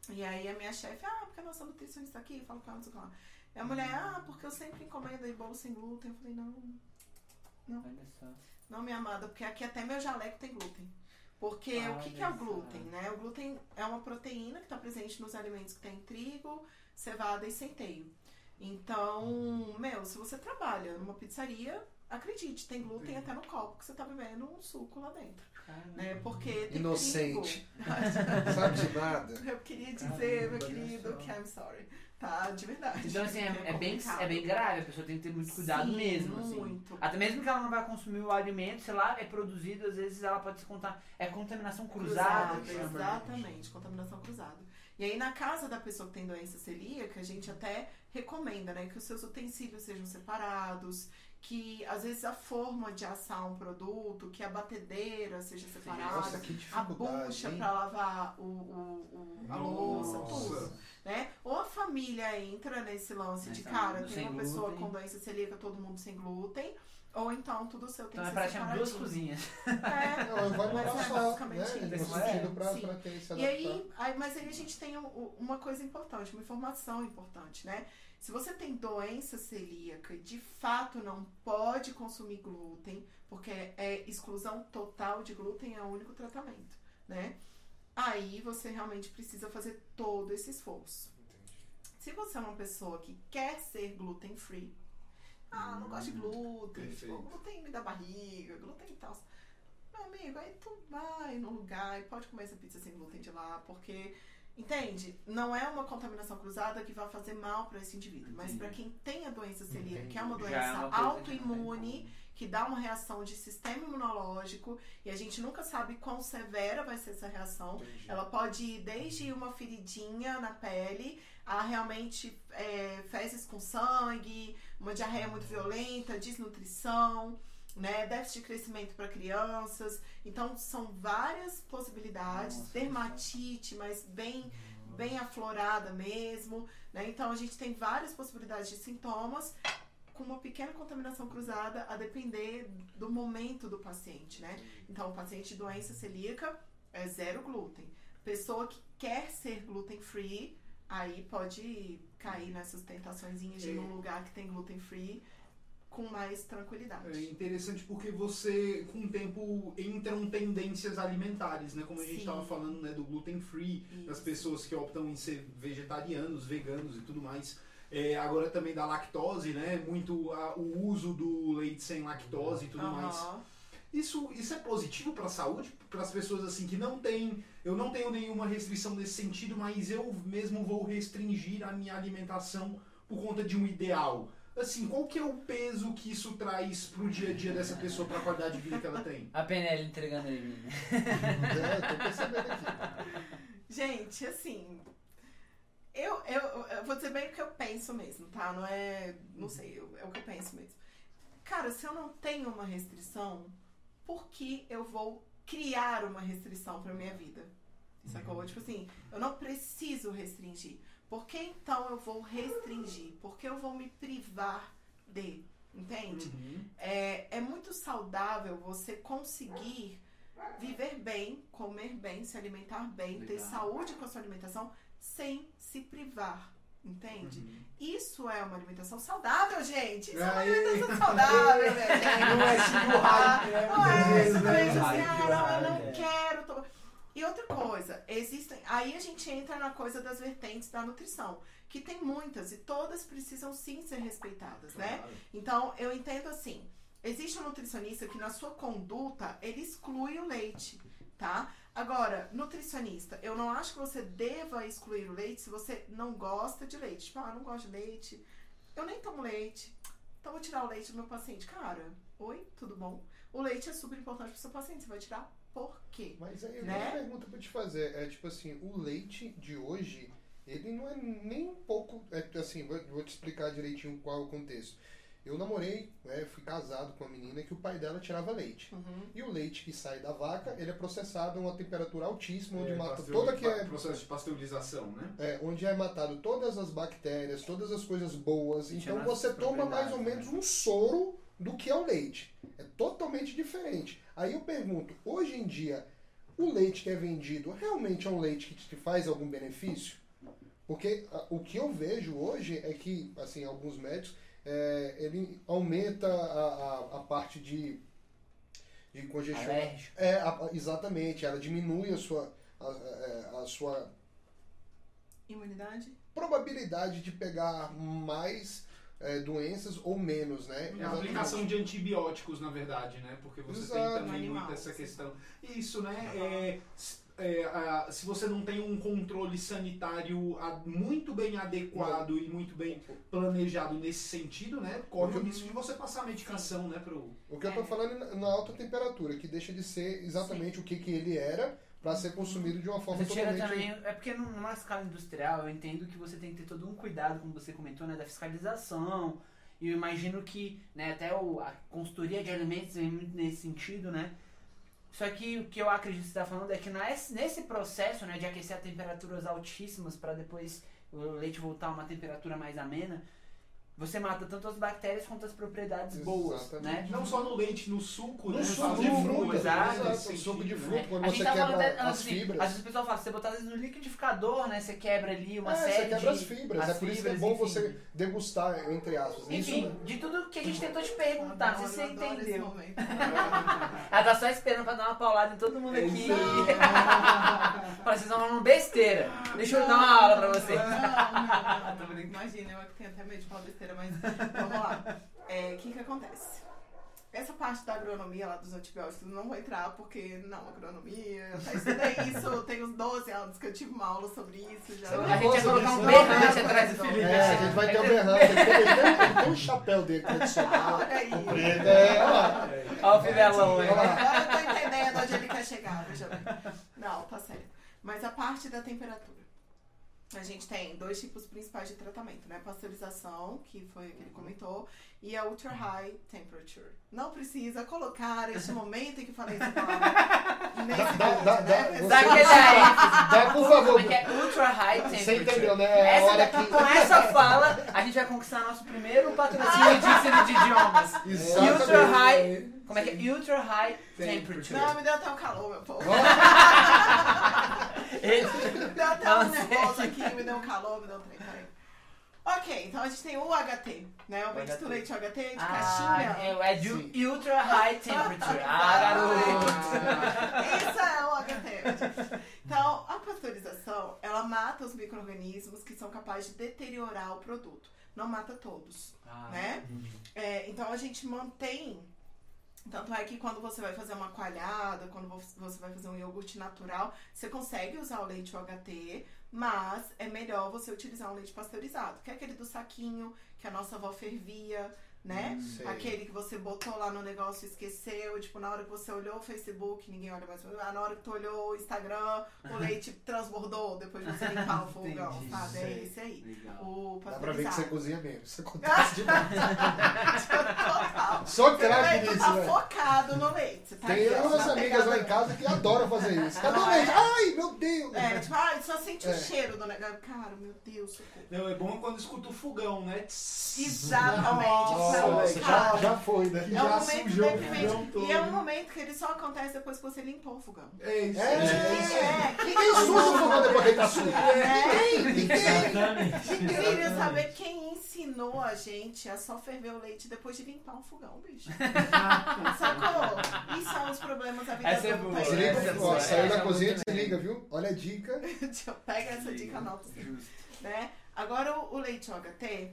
E aí, a minha chefe, ah, porque a nossa nutricionista aqui, fala com ela, não sei o que lá. E a mulher, ah, porque eu sempre encomendo aí bolo sem glúten. Eu falei, não, só. não, minha amada, porque aqui até meu jaleco tem glúten. Porque o que, que é o glúten, né? O glúten é uma proteína que está presente nos alimentos que tem trigo, cevada e centeio. Então, meu, se você trabalha numa pizzaria, acredite, tem glúten até no copo que você tá bebendo um suco lá dentro, Caramba. né? Porque tem Inocente. Sabe de nada. Eu queria dizer, Caramba, meu querido, que I'm sorry. Tá? De verdade. Então, assim, é, é bem, complicado. é bem grave, a pessoa tem que ter muito cuidado Sim, mesmo, assim. muito. Até mesmo que ela não vai consumir o alimento, sei lá, é produzido, às vezes ela pode se contar. É contaminação cruzada. né? exatamente, contaminação cruzada. E aí, na casa da pessoa que tem doença celíaca, a gente até recomenda, né, que os seus utensílios sejam separados, que às vezes a forma de assar um produto, que a batedeira seja separada, Nossa, a bucha para lavar o, o, o- a louça, tudo. Né? Ou a família entra nesse lance de Nessa cara, tem uma pessoa glúten. com doença celíaca, todo mundo sem glúten, ou então tudo seu tem Então é que pra ser chamar duas cozinhas. É, Não, vai morar é só, basicamente né? isso. É, pra, sim. pra ter se E aí, aí, mas aí a gente tem um- um- uma coisa importante, uma informação importante, né? Se você tem doença celíaca e de fato não pode consumir glúten, porque é exclusão total de glúten é o único tratamento, né? Aí você realmente precisa fazer todo esse esforço. Se você é uma pessoa que quer ser gluten free, ah, não gosto de glúten, perfeito. tipo, glúten me dá barriga, glúten e tal. Meu amigo, aí tu vai no lugar e pode comer essa pizza sem glúten de lá, porque, entende? Não é uma contaminação cruzada que vai fazer mal para esse indivíduo, mas para quem tem a doença celíaca, que é uma é doença coisa autoimune, que dá uma reação de sistema imunológico e a gente nunca sabe quão severa vai ser essa reação. Entendi. Ela pode ir desde uma feridinha na pele a realmente é, fezes com sangue, uma diarreia muito violenta, desnutrição, né, déficit de crescimento para crianças. Então são várias possibilidades, Nossa, dermatite, mas bem bem aflorada mesmo, né? Então a gente tem várias possibilidades de sintomas com uma pequena contaminação cruzada a depender do momento do paciente, né? Então o paciente de doença celíaca é zero glúten. Pessoa que quer ser gluten free, aí pode cair nessas tentações de ir num lugar que tem gluten free com mais tranquilidade. É interessante porque você, com o tempo, entram tendências alimentares, né? Como a gente estava falando, né? Do gluten free, das Isso. pessoas que optam em ser vegetarianos, veganos e tudo mais. É, agora também da lactose, né? Muito a- o uso do leite sem lactose e tudo mais. Aham. Isso, isso é positivo para a saúde, para as pessoas assim que não têm, eu não tenho nenhuma restrição nesse sentido, mas eu mesmo vou restringir a minha alimentação por conta de um ideal. Assim, qual que é o peso que isso traz pro dia a dia dessa pessoa para a qualidade de vida que ela tem? A PNL entregando ele. né? É, tô percebendo aqui. Gente, assim. Eu, eu, eu vou dizer bem o que eu penso mesmo, tá? Não é. Não sei, eu- é o que eu penso mesmo. Cara, se eu não tenho uma restrição, por que eu vou criar uma restrição pra minha vida? Sacou? Tipo assim, eu não preciso restringir. Por que então eu vou restringir? Por que eu vou me privar de? Entende? Uhum. É, é muito saudável você conseguir viver bem, comer bem, se alimentar bem, ter Legal. saúde com a sua alimentação sem se privar. Entende? Uhum. Isso é uma alimentação saudável, gente. Isso é uma Aí. alimentação saudável, né, gente? Não é tipo hype, né? Não é Beleza, exatamente né? assim, Hype, ah, não, eu não é. quero. tomar. E outra coisa, existem. Aí a gente entra na coisa das vertentes da nutrição, que tem muitas e todas precisam sim ser respeitadas, né? Claro. Então, eu entendo assim: existe um nutricionista que na sua conduta ele exclui o leite, tá? Agora, nutricionista, eu não acho que você deva excluir o leite se você não gosta de leite. Tipo, ah, não gosto de leite, eu nem tomo leite, então vou tirar o leite do meu paciente. Cara, oi, tudo bom? O leite é super importante pro seu paciente, você vai tirar por quê? Mas aí eu Né? uma pergunta pra te fazer. É tipo assim, o leite de hoje, ele não é nem um pouco. É, assim, vou, vou te explicar direitinho qual é o contexto. Eu namorei, né, fui casado com uma menina que o pai dela tirava leite. Uhum. E o leite que sai da vaca, ele é processado a uma temperatura altíssima, onde É, mata pasteur- toda que é, processo de pasteurização, né? é, onde é matado todas as bactérias, todas as coisas boas. E Então você toma mais ou propriedades, menos um soro do que é o leite. É totalmente diferente. Aí eu pergunto, hoje em dia, o leite que é vendido realmente é um leite que te faz algum benefício? Porque ah, o que eu vejo hoje é que, assim, alguns médicos, é, ele aumenta a, a, a parte de, de congestão. Alérgico. É, a- exatamente, ela diminui a sua, a, a- a sua Imunidade? probabilidade de pegar mais é, doenças ou menos, né? É a aplicação de antibióticos, na verdade, né? Porque você Exato. tem também muito essa questão. Isso, né? É, é, a- se você não tem um controle sanitário a- muito bem adequado e muito bem planejado nesse sentido, né? Corre o Uhum. risco de você passar medicação, né? Pro... O que eu tô É. falando é na- na alta temperatura, que deixa de ser exatamente o que, que ele era para ser consumido de uma forma Você totalmente. também. É porque numa escala industrial eu entendo que você tem que ter todo um cuidado, como você comentou, né, da fiscalização. E eu imagino que né, até o, a consultoria de alimentos vem muito nesse sentido, né? Só que o que eu acredito que você está falando é que nesse processo né, de aquecer a temperaturas altíssimas para depois o leite voltar a uma temperatura mais amena, você mata tanto as bactérias quanto as propriedades boas, Exatamente. né? Não só no leite, no suco, No né? suco de fruta, né, exato. suco de fruta. né? quando você tá quebra até, as assim, fibras. Às vezes o pessoal fala, você botar no liquidificador, né? Você quebra ali uma é, série você quebra de... as fibras. as é por isso que é bom enfim. você degustar, entre aspas. Enfim, Isso, de tudo que a gente tentou te perguntar, não sei se você Eu adoro esse entendeu. momento. Ela tá só esperando pra dar uma paulada em todo mundo aqui. Fala, vocês estão falando besteira. Deixa eu dar uma aula pra você. Não, não, não. Imagina, eu que tenho até medo de falar besteira, mas vamos lá. É, O que que acontece? essa parte da agronomia lá dos antibióticos eu não vou entrar porque não, agronomia, eu até estudei isso, tem uns 12 anos que eu tive uma aula sobre isso já. A gente ia Nossa, colocar um berrante não, atrás do. Felipe. É, a gente vai ter o berrante. Ele tem, um chapéu dele tradicional. Olha aí. comprido. É, olha lá. O Fidelão aí. Agora eu tô entendendo onde ele quer chegar, veja bem. Não, tá certo. Mas a parte da temperatura. A gente tem dois tipos principais de tratamento, né? Pasteurização, que foi o que ele comentou, e a ultra high temperature. Não precisa colocar este momento em que falei essa palavra nesse Dá- dá- né? dá-? Dá aquele aí. Dá, por favor. Como é que é? Ultra high Você temperature. entendeu, né? É Essa hora que- Com essa fala, a gente vai conquistar nosso primeiro patrocínio de ensino de idiomas. Exatamente. Ultra high. Como é que é? Ultra high temperature. Não, me deu até um calor, meu povo. Deu até um nervoso aqui, me deu um calor, me deu um trem, peraí. Ok, então a gente tem o UHT, né? O Bendito HT. De Ah, caixinha. é, é de ultra high temperature. Ah, garoto. Isso é o HT. Então, a pasteurização, ela mata os micro-organismos que são capazes de deteriorar o produto. Não mata todos, Ah, né? É, então, a gente mantém... Tanto é que quando você vai fazer uma coalhada, quando vo- você vai fazer um iogurte natural, você consegue usar o leite UHT, mas é melhor você utilizar um leite pasteurizado, que é aquele do saquinho, que a nossa avó fervia, né? Sei. Aquele que você botou lá no negócio e esqueceu, tipo, na hora que você olhou o Facebook, ninguém olha mais. Ah, Na hora que tu olhou o Instagram, o leite transbordou depois de você limpar o fogão, Entendi, sabe? É esse aí. Legal. O Dá pra ver que você cozinha mesmo. Isso acontece demais. Total. Só Você craque nisso, tá velho. focado no leite. Tá Tem aqui, umas amigas lá em casa que adoram fazer isso. Cadê o leite? Ai, meu Deus! É, tipo, ah, só sente o É. cheiro do negócio. Cara, meu Deus, socorro. Não, é bom quando escuta o fogão, né? Exatamente. Nossa, já, já foi, né? É um Já momento sujou o deprimente. fogão todo. E é um momento que ele só acontece depois que você limpou o fogão. É isso. É, é. isso. É, Ninguém suja o fogão depois que ele tá sujo. É. Ninguém, ninguém. Exatamente. Eu queria saber quem ensinou a gente a só ferver o leite depois de limpar um fogão, bicho. Sacou? Isso são os problemas da vida Essa é boa. Desliga, essa é ó, saiu da é cozinha, desliga, viu? Olha a dica. Pegar essa dica nota. Justo. né? Agora o, o leite OHT,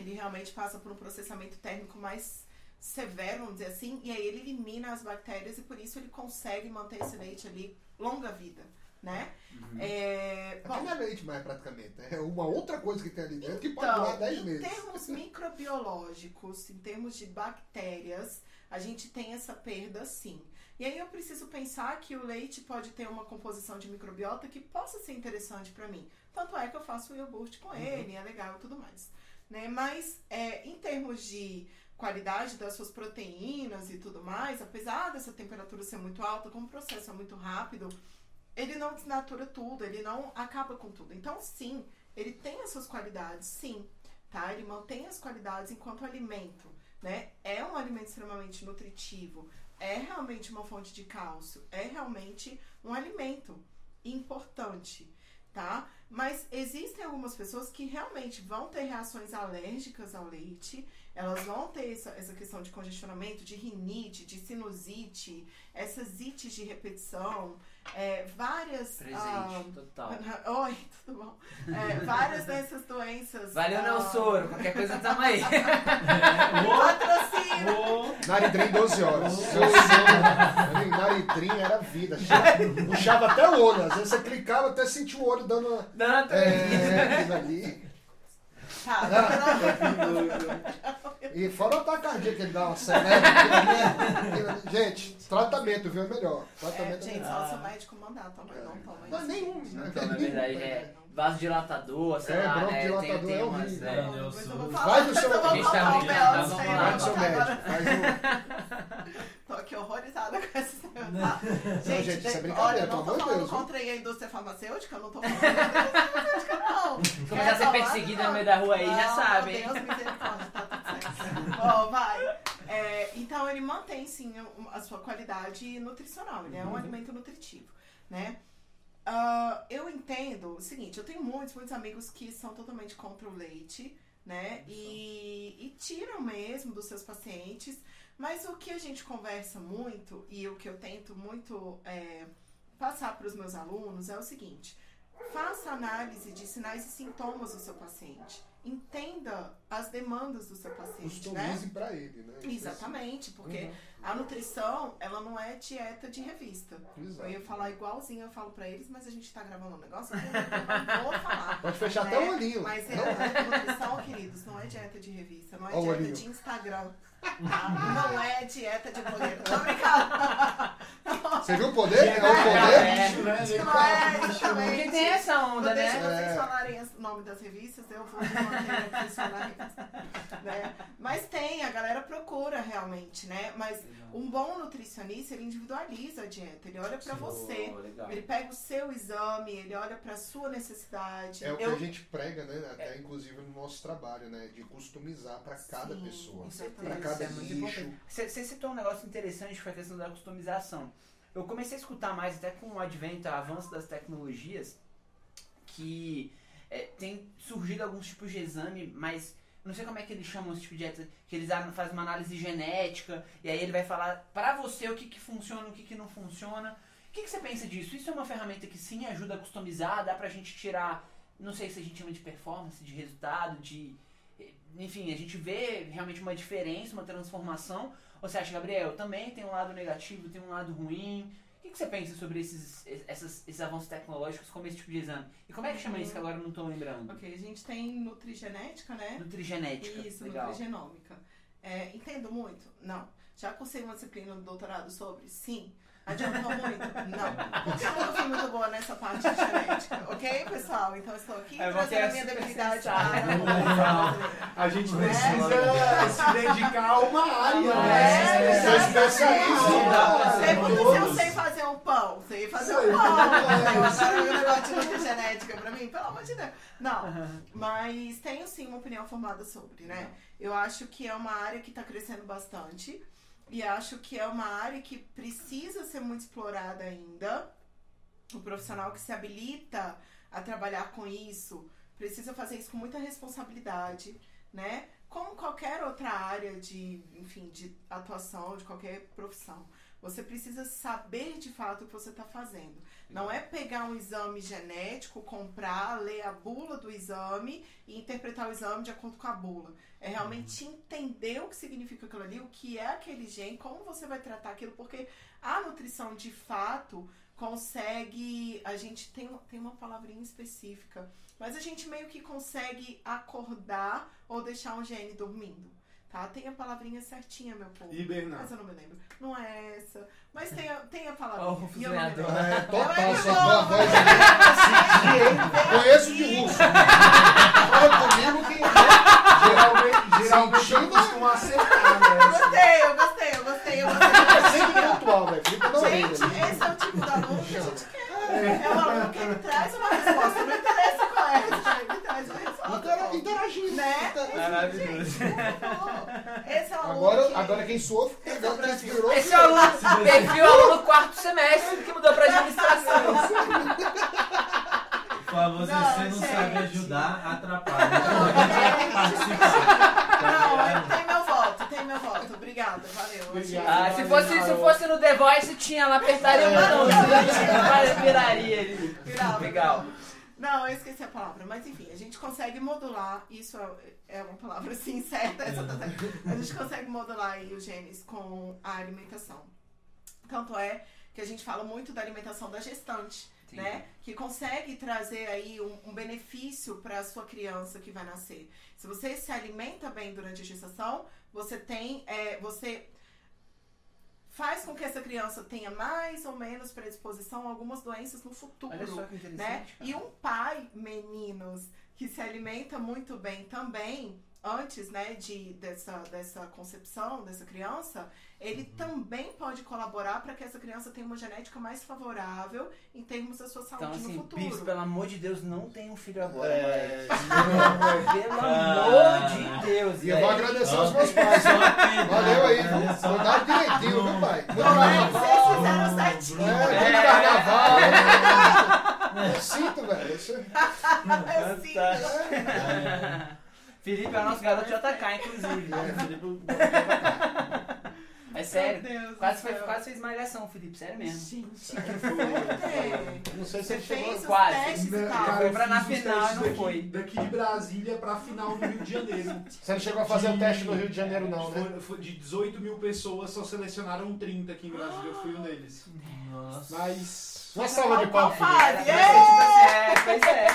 ele realmente passa por um processamento térmico mais severo, vamos dizer assim, e aí ele elimina as bactérias e por isso ele consegue manter esse leite ali longa vida, né? É, Aqui bom, não é leite mais praticamente. É uma outra coisa que tem ali dentro que pode Então, durar 10 em meses. termos microbiológicos, em termos de bactérias, a gente tem essa perda sim. E aí eu preciso pensar que o leite pode ter uma composição de microbiota que possa ser interessante para mim. Tanto é que eu faço o iogurte com ele, é legal e tudo mais. Né? Mas é, em termos de qualidade das suas proteínas e tudo mais, apesar dessa temperatura ser muito alta, como o processo é muito rápido, ele não desnatura tudo, ele não acaba com tudo. Então, sim, ele tem as suas qualidades, sim, tá? Ele mantém as qualidades enquanto alimento, né? É um alimento extremamente nutritivo, é realmente uma fonte de cálcio, é realmente um alimento importante, tá? Mas existem algumas pessoas que realmente vão ter reações alérgicas ao leite, elas vão ter essa, essa questão de congestionamento, de rinite, de sinusite, essas ites de repetição, é, várias. ah, Presente, total. Oi, tudo bom? É, várias dessas doenças. Valeu, ah, Nelsoro. Qualquer coisa tamo aí. Patrocina! Ô, Naridrim 12 horas. Naridrim era vida. Puxava- até o olho. Às vezes você clicava até sentir o olho dando. Dando É, aquilo ali. Tá, E fora o ataque cardíaco que ele dá uma ali é- Gente, tratamento, viu? É melhor. é, Tratamento é gente, melhor. só se o médico mandar, toma, não toma Não é isso. nenhum. Então, né? na verdade, é vasodilatador, sei É, lá, né? Tem, tem é umas, horrível. é. Não, eu sou- Vai no seu- vou A gente tá brincando, meu, tá. Vai no seu médico. Faz o. Tô aqui horrorizada com esse Não, gente, isso é brincadeira, olha, eu não tô falando Deus, contra a indústria farmacêutica, eu não tô falando contra a indústria farmacêutica, não. Começar a ser perseguida no meio da rua aí, já sabe, hein? Deus misericórdia, tá tudo certo. Bom, vai. É, então ele mantém sim a sua qualidade nutricional, ele é um alimento nutritivo, né? Ah, eu entendo o seguinte, eu tenho muitos, muitos amigos que são totalmente contra o leite, né? E, e tiram mesmo dos seus pacientes, mas o que a gente conversa muito e o que eu tento muito é, passar para os meus alunos é o seguinte: faça análise de sinais e sintomas do seu paciente. Entenda as demandas do seu paciente, né? Pra ele, né? Exatamente, porque Uhum. a nutrição, ela não é dieta de revista. Exato. Eu ia falar igualzinho, eu falo pra eles, mas a gente tá gravando um negócio que eu não vou falar. Pode fechar né? até o olhinho. Mas é, é, nutrição, queridos, não é dieta de revista, não é Ó dieta de Instagram. tá? Não é dieta de blogueiro. Tô brincando. Você viu o poder? É o poder? bicho, né? Não é, exatamente. Porque tem essa onda, Não deixa né? vocês É. falarem o nome das revistas, eu vou. Né? Mas tem, a galera procura realmente, né? Mas um bom nutricionista, ele individualiza a dieta, ele olha pra você. Oh. Ele pega o seu exame, ele olha pra sua necessidade. É o que Eu- a gente prega, né? Até inclusive no nosso trabalho, né? De customizar pra cada Sim, pessoa. com certeza. Pra cada é nicho. importante. Você você citou um negócio interessante que foi a questão da customização. Eu comecei a escutar mais, até com o advento, o avanço das tecnologias, que é, tem surgido alguns tipos de exame, mas não sei como é que eles chamam esse tipo de dieta, que eles fazem uma análise genética, e aí ele vai falar pra você o que, que funciona, o que, que não funciona. O que, que você pensa disso? Isso é uma ferramenta que sim ajuda a customizar, dá pra gente tirar, não sei se a gente chama de performance, de resultado, de. Enfim, a gente vê realmente uma diferença, uma transformação. Você acha, Gabriel, também tem um lado negativo, tem um lado ruim? O que, que você pensa sobre esses, essas- esses avanços tecnológicos como esse tipo de exame? E como é que chama isso que agora eu não tô lembrando? Ok, a gente tem nutrigenética, né? Nutrigenética. Isso, legal. nutrigenômica. É, entendo muito? Não. Já cursei uma disciplina no doutorado sobre? Sim. Adiantou muito? Não. Porque eu nunca fui muito boa nessa parte de genética, ok, pessoal? Então eu estou aqui É, trazendo é a minha super debilidade para a gente É. precisa se dedicar a uma área, É, né? Você é especialista. Não Pergunta se eu sei fazer um pão. Sei fazer Sei. um pão. Eu achava um negócio de nutrigenética pra mim, pelo amor de Deus. Não, mas tenho sim uma opinião formada sobre, né? Eu acho que é uma área que está crescendo bastante. E acho que é uma área que precisa ser muito explorada ainda. O profissional que se habilita a trabalhar com isso precisa fazer isso com muita responsabilidade, né? Como qualquer outra área de, enfim, de atuação, de qualquer profissão. Você precisa saber de fato o que você está fazendo. Não é pegar um exame genético, comprar, ler a bula do exame e interpretar o exame de acordo com a bula. É realmente entender o que significa aquilo ali, o que é aquele gene, como você vai tratar aquilo, porque a nutrição de fato consegue. A gente tem, tem uma palavrinha específica, mas a gente meio que consegue acordar ou deixar um gene dormindo. Tá? Tem a palavrinha certinha, meu povo. Hibernar. Mas eu não me lembro. Não é essa. Mas tem a, tem a palavrinha. Rufus e eu não me lembro. É, total, sua é boa. voz é Conheço de russo. Fala comigo que. Geralmente, geralmente eu costumo acertar, Eu né? gostei, eu gostei, eu gostei, eu É gostei. sempre pontual, velho. Orelha. Gente, esse é o tipo de aluno que a gente quer. É o aluno que ele traz uma resposta. Não interessa qual é a resposta, ele traz uma resposta. Intera- Interagindo. Né? Intera- Maravilhoso. Esse é o aluno Agora, que... agora quem sofre, Esse é o pegando quem virou. Esse é o aluno, perfil aluno quarto semestre que mudou pra administração. Fala, você, Não, você não sabe ajudar, atrapalha. Não, participar. tá Não, tem meu voto, tem meu voto. Obrigada, valeu. Obrigado. Ah, se fosse, se fosse no The Voice, tinha lá, apertaria o botãozinho, viraria ali. Legal. Não, eu esqueci a palavra, mas enfim, a gente consegue modular, isso é, é uma palavra assim certa, essa tá certa. A gente consegue modular aí os genes com a alimentação. Tanto é que a gente fala muito da alimentação da gestante, Sim. né? Que consegue trazer aí um, um benefício para a sua criança que vai nascer. Se você se alimenta bem durante a gestação, você tem, é, você faz com que essa criança tenha mais ou menos predisposição a algumas doenças no futuro Olha só que interessante. né? E um pai, meninos, que se alimenta muito bem também, antes, né, de, dessa, dessa concepção dessa criança, ele também pode colaborar para que essa criança tenha uma genética mais favorável em termos da sua saúde Então, no assim, futuro. Pires, pelo amor de Deus, não tenha um filho agora. É. Pelo amor de Deus, E eu vou agradecer aos meus pais. pedra, Valeu aí, viu? Mandaram direitinho, viu, pai? Não é? Vocês fizeram certinho. É, né? carnaval. né? Eu sinto, velho. Isso- É sim. É. Felipe é o nosso garoto de JK, inclusive. É. Felipe- É sério. Meu Deus Quase, foi, quase fez malhação, Felipe, sério mesmo. Gente, Foi- Não sei se Você ele chegou. os Quase. testes Né, e tal. cara, Foi pra na final e não daqui, foi. Daqui de Brasília pra final do Rio de Janeiro. Você não chegou a fazer o teste no Rio de Janeiro, não, né? Foi, foi de 18 mil pessoas, só selecionaram 30 aqui em Brasília. Eu fui um deles. Nossa. Mas. Uma salva de palmas. fase? Mas, é, pois é.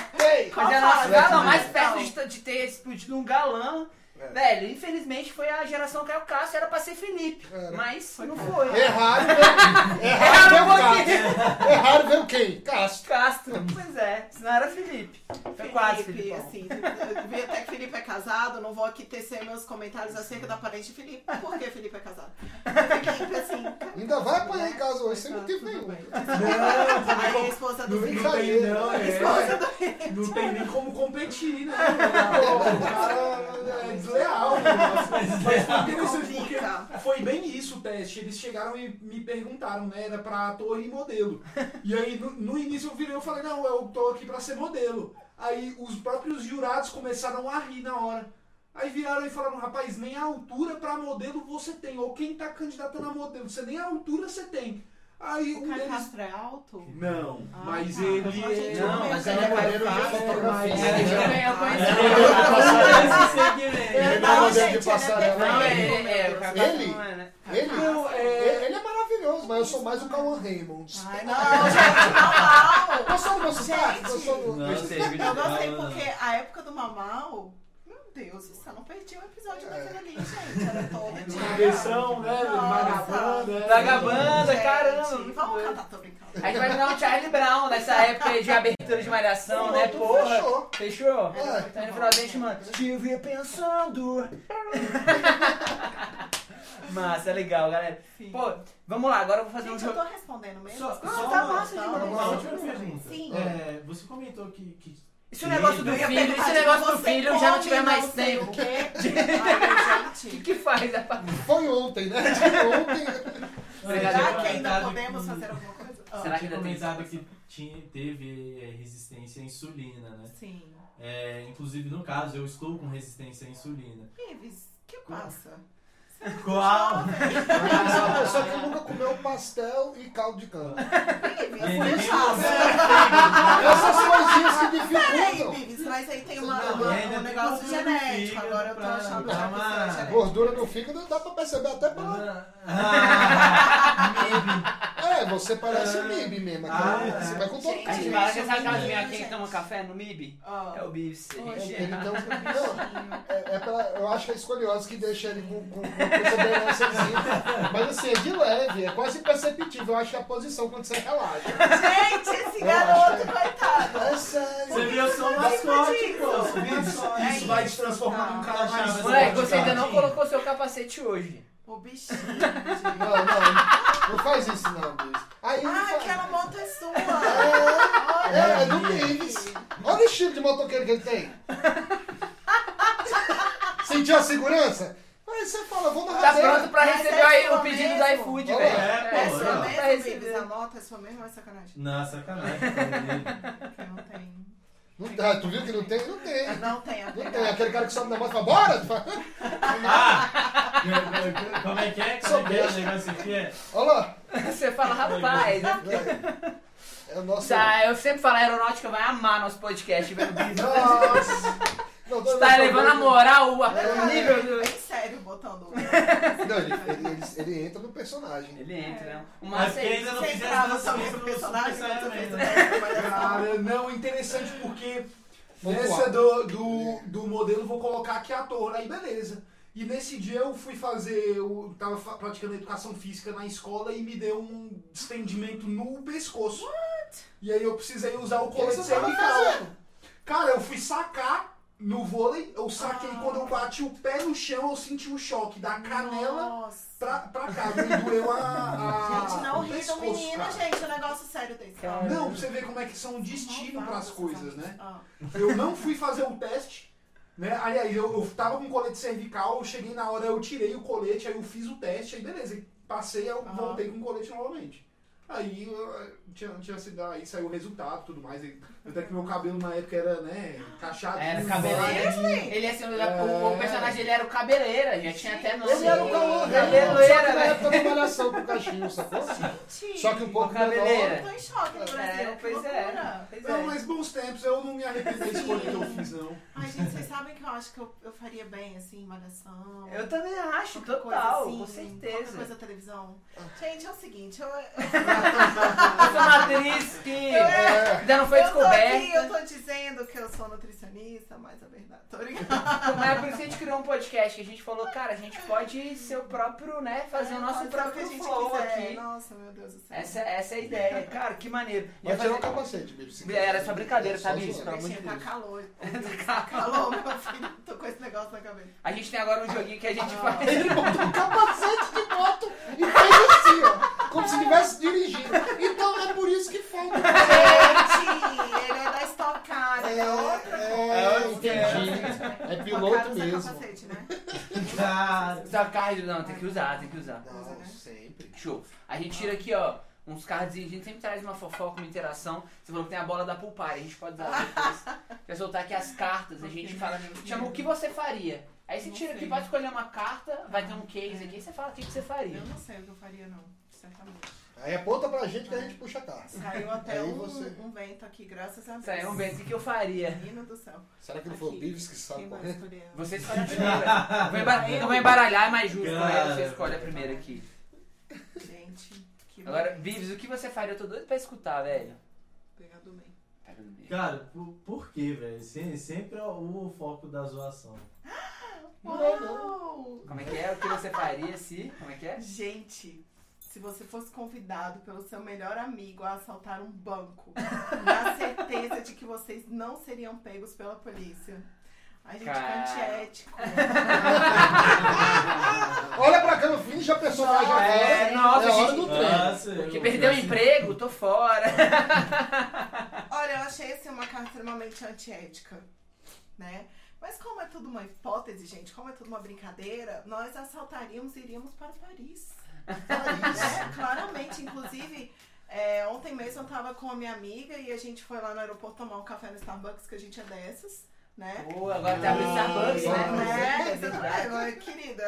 Mas é fase? galão, mais Não. perto de, de ter explodido um galã. É. Velho, infelizmente foi a geração Caio Castro, era pra ser Felipe. Era. Mas não foi. Errado, veio- errado veio Errado um Castro. Errado veio quem? Castro. Castro. Pois é, senão era Felipe. Foi quase, Felipe, Felipe. assim, eu vi até que Felipe é casado, não vou aqui tecer meus comentários acerca da aparência de Felipe. Por que Felipe é casado? Felipe, assim. Ainda vai apanhar em casa hoje, sem motivo nenhum. Não, Aí a esposa do Felipe. não tem, não, Esposa é. Não tem nem como competir, né? O cara é desleal. Mas foi interessante porque foi bem isso o teste. Eles chegaram e me perguntaram, né? Era pra ator e modelo. E aí no, no início eu virei e falei, não, eu tô aqui pra ser modelo. Aí os próprios jurados começaram a rir na hora. Aí viraram e falaram, rapaz, nem a altura pra modelo você tem. Ou quem tá candidatando a modelo, você nem a altura você tem. Aí O um Caio deles. Castro é alto? Não, Ah, mas tá. ele. Gente, Não, mas ele é modelo de fotografia. Ele é modelo de é passarela. É, é, é, Ele? é? Ele, Não, é- ele, ele é maravilhoso, mas eu sou mais o Cauan Raymond. Ai, não, gente, não. Gostou do meu sotaque? Gostou do... Não, Gostei, porque a época do Mamal, Deus do céu, não perdi um episódio daquele ali, gente. Era todo dia. Diversão, né? Vagabanda. né? Vagabanda, Gente, caramba. Vamos cantar, tô brincando. A gente vai dar um Charlie Brown nessa época de abertura de malhação, né? Porra. fechou. Fechou? É. No final da gente, mano. Estive pensando. Massa, legal, galera. Sim. Pô, vamos lá, agora eu vou fazer um Gente, eu jogo. tô respondendo mesmo? Só, as só coisas? tá uma, massa só demais. uma última pergunta. Sim. É, você comentou que, que E se o negócio do filho, se o negócio do filho já não tiver mais não tempo? o quê. Ai, O que, que faz? Foi ontem, né? Ontem. Será que que ainda podemos que- fazer alguma coisa? Ah, Será que tinha ainda tem que tinha, teve é, resistência à insulina, né? Sim. É, inclusive, no caso, eu estou com resistência à insulina. Ives, que passa? Qual? Uma pessoa que nunca comeu pastel e caldo de cana. Foi nem chato. Essas coisinhas que Peraí, dificultam. Ives, mas aí tem uma, uma- um negócio genético. Agora eu tô pra achando uma- isso é genético. Gordura no fígado dá pra perceber até pela... Ah, maybe. É, você parece MIB mesmo. Ah, aquela- é. Você vai com todo A gente carinho. fala que sabe aquela Gente. menina que toma café no MIB? Ah. É o. Oxe. Ele tem um- não, é, é pela, eu acho que é escoliose que deixa ele com, com, com perseverançazinha. Mas assim, é de leve, é quase imperceptível. Eu acho que é a posição quando você relaxa. Gente, esse Eu garoto, que coitado. É sério. Você viu, eu sou um mascote, pô. Isso, vai te transformar num cara mais Moleque, você ainda não ficar. colocou seu capacete hoje. O bichinho. Não, não, não faz isso não, Luiz. Aí Ah, faz- aquela moto é sua. É, é do Bives. Olha o estilo de motoqueiro que ele tem. Sentiu a segurança? Aí você fala, vou na Tá pronto pra Mas receber é aí sua o pedido do mesmo? iFood, Ó, velho. é, É pô, sua pronto pra mesmo, receber. Vives? A moto é sua mesmo ou é sacanagem? Não, sacanagem. Porque não tem. Não tem, tu viu que não tem? Não tem. Não tem Não tem. aplicativo. Aquele cara que sobe na moto e fala, bora! Ah! Como é que é? Como é que é o negócio aqui? É? Olha lá. Você fala, rapaz. É o nosso... Tá, eu sempre falo, a aeronáutica vai amar nosso podcast, velho. Nossa. Não, Você tá levando a moral, o, Cara, o nível do. Bem sério botando. Não, ele, ele, ele, ele entra no personagem. Ele entra, né? O Mas é ainda não dancinha também pro pro personagem né? Cara, não, interessante porque nessa do, do, do modelo vou colocar aqui ator, aí beleza. E nesse dia eu fui fazer, eu tava praticando educação física na escola e me deu um estendimento no pescoço. E aí eu precisei usar o colete cervical. Cara, eu fui sacar no vôlei, eu saquei Ah. quando eu bati o pé no chão, eu senti o choque da canela Nossa. pra, pra cá. Me doeu a. a Gente, não o ri do menino, cara. gente. Um negócio sério desse. Cara. Não, pra você ver como é que são destino pras coisas, né? Ah. Eu não fui fazer o teste, né? Aliás, eu, eu tava com colete cervical, eu cheguei na hora, eu tirei o colete, aí eu fiz o teste, aí beleza, passei, aí eu voltei com o colete novamente. Aí eu, tinha, tinha sido, aí saiu o resultado e tudo mais. e Até que meu cabelo na época era, né, cachadinho. Era cabeleira. boladinho. Ele assim, o, o personagem dele era o cabeleira, já tinha até nome. Ele era o? Cabeleira, Só que na época da malhação com o cachinho, sacou? Gente, Só que um pouco cabeleira. Eu tô em choque no Brasil. É, pois é. Pois Não, é. mas bons tempos, eu não me arrependo da escolha que eu fiz, não. Ai, gente, vocês sabem que eu acho que eu, eu faria bem, assim, malhação. Eu também acho, qualquer coisa total, assim, com Qualquer certeza. coisa televisão. Gente, é o seguinte, eu, eu, sou uma atriz que É. ainda não foi eu aqui, eu tô dizendo que eu sou nutricionista, mas a verdade, tô brincando. Mas é por isso que a gente criou um podcast, que a gente falou, cara, a gente pode ser o próprio, né, fazer o nosso próprio que a gente flow quiser. aqui. Nossa, meu Deus do céu. Essa, essa é a ideia. Cara, que maneiro. Mas fazer- capacete, Bibi. se Era só brincadeira, tá, zoando. Bibi? Pelo amor de Bichinha, tá Deus. calor. Tá calor, meu filho. Tô com esse negócio na cabeça. A gente tem agora um joguinho que a gente Ah. faz. Ele botou um capacete de moto e fez assim, ó. Como se estivesse dirigindo. Então é por isso que falta. Gente, ele é da Stock Car, ele é outra É, outra entendi. coisa. É Stock piloto mesmo. capacete, né? Cara, Só carro, não, tem que usar, tem que usar. Não, sempre. Show. A gente tira aqui, ó, uns cardzinhos, a gente sempre traz uma fofoca, uma interação. Você falou que tem a bola da Pulpar, a gente pode usar depois. Quer soltar aqui as cartas, a gente fala, chama o que você faria. Aí você tira aqui, pode escolher uma carta, vai ter um case aqui, você fala o que você faria. Eu não sei o que eu faria, não. Certamente. Aí aponta pra gente que a gente puxa a carta. Saiu até um, você- um vento aqui, graças a Deus. É um bem, o que eu faria. Menino do céu. Será que ele falou Aqui. Bives que correr? escolher? Você escolhe a primeira. Eu vou embar- Eu vou embaralhar, é mais justo, né? Você escolhe a primeira aqui. Gente, que Agora, bom. Vives, o que você faria? Eu tô doido pra escutar, velho. Pegar do meio. Pega no meio. cara, por, por quê, velho? Se- Sempre é o, o foco da zoação. Uau! Como é que é? O que você faria se... Como é que é? Gente, se você fosse convidado pelo seu melhor amigo a assaltar um banco, na certeza de que vocês não seriam pegos pela polícia. A gente Cara. é antiético. Olha pra cá, no fim, já personagem agora. É, nossa, é hora gente. do treino. Nossa, Porque eu- perdeu o emprego, tô fora. Olha, eu achei assim uma carta extremamente antiética, né? Mas como é tudo uma hipótese, gente, como é tudo uma brincadeira, nós assaltaríamos e iríamos para Paris. Né? Claramente, inclusive, é, ontem mesmo eu tava com a minha amiga e a gente foi lá no aeroporto tomar um café no Starbucks, que a gente é dessas, né? Pô, agora tá abrindo Starbucks, Boa, né? boa. né? É. É, querida,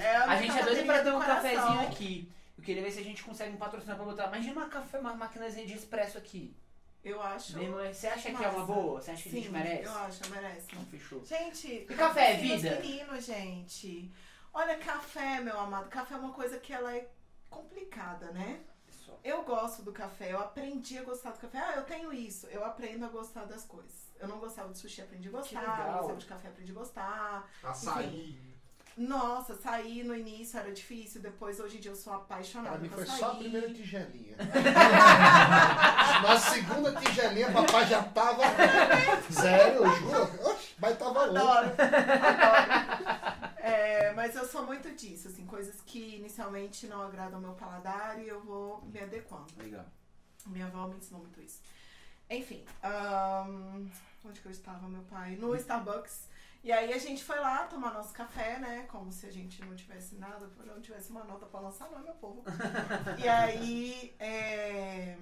é a, A gente é doido pra ter um cafezinho aqui. Eu queria ver se a gente consegue um patrocínio pra botar. Imagina uma café, uma maquinazinha de expresso aqui. Eu acho. Irmão, Você acha que é uma boa? Você acha que a Sim, gente merece? eu acho, merece. Então fechou. Gente, E café é vida? os meninos, gente. Olha, café, meu amado. Café é uma coisa que ela é complicada, né? Pessoal. Eu gosto do café, eu aprendi a gostar do café. Ah, eu tenho isso. Eu aprendo a gostar das coisas. Eu não gostava de sushi, aprendi a gostar. Eu gostava de café, aprendi a gostar. Açaí. Nossa, sair no início era difícil, depois hoje em dia eu sou apaixonada Pra mim foi só a primeira tigelinha. Na segunda tigelinha, papai já tava. Sério, eu juro. Oxe, mas tava louco. Adoro, adoro. É, mas eu sou muito disso, assim, coisas que inicialmente não agradam ao meu paladar e eu vou me adequando. Legal. Minha avó me ensinou muito isso. Enfim, ahn, onde que eu estava, meu pai? No Starbucks. E aí a gente foi lá tomar nosso café, né? Como se a gente não tivesse nada, não tivesse uma nota pra lançar, não, meu povo. e aí é,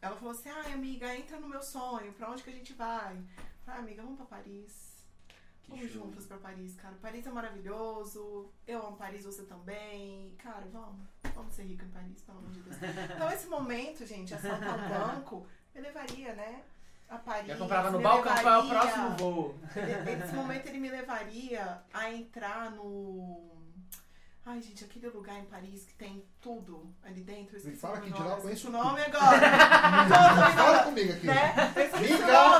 ela falou assim, ai amiga, entra no meu sonho, pra onde que a gente vai? Ah, amiga, vamos pra Paris. Que Vamos show. juntas pra Paris, cara. Paris é maravilhoso. Eu amo Paris, você também. Cara, vamos. Vamos ser rica em Paris, pelo amor de Deus. Então, esse momento, gente, assaltar um banco, me levaria, né? A Paris. Já comprava no me balcão qual é o levaria- próximo voo. Nesse momento, ele me levaria a entrar no. Ai, gente, aquele lugar em Paris que tem tudo ali dentro. Eu esqueci fala o que de lá eu eu conheço o nome agora. Fala comigo aqui. né? Eu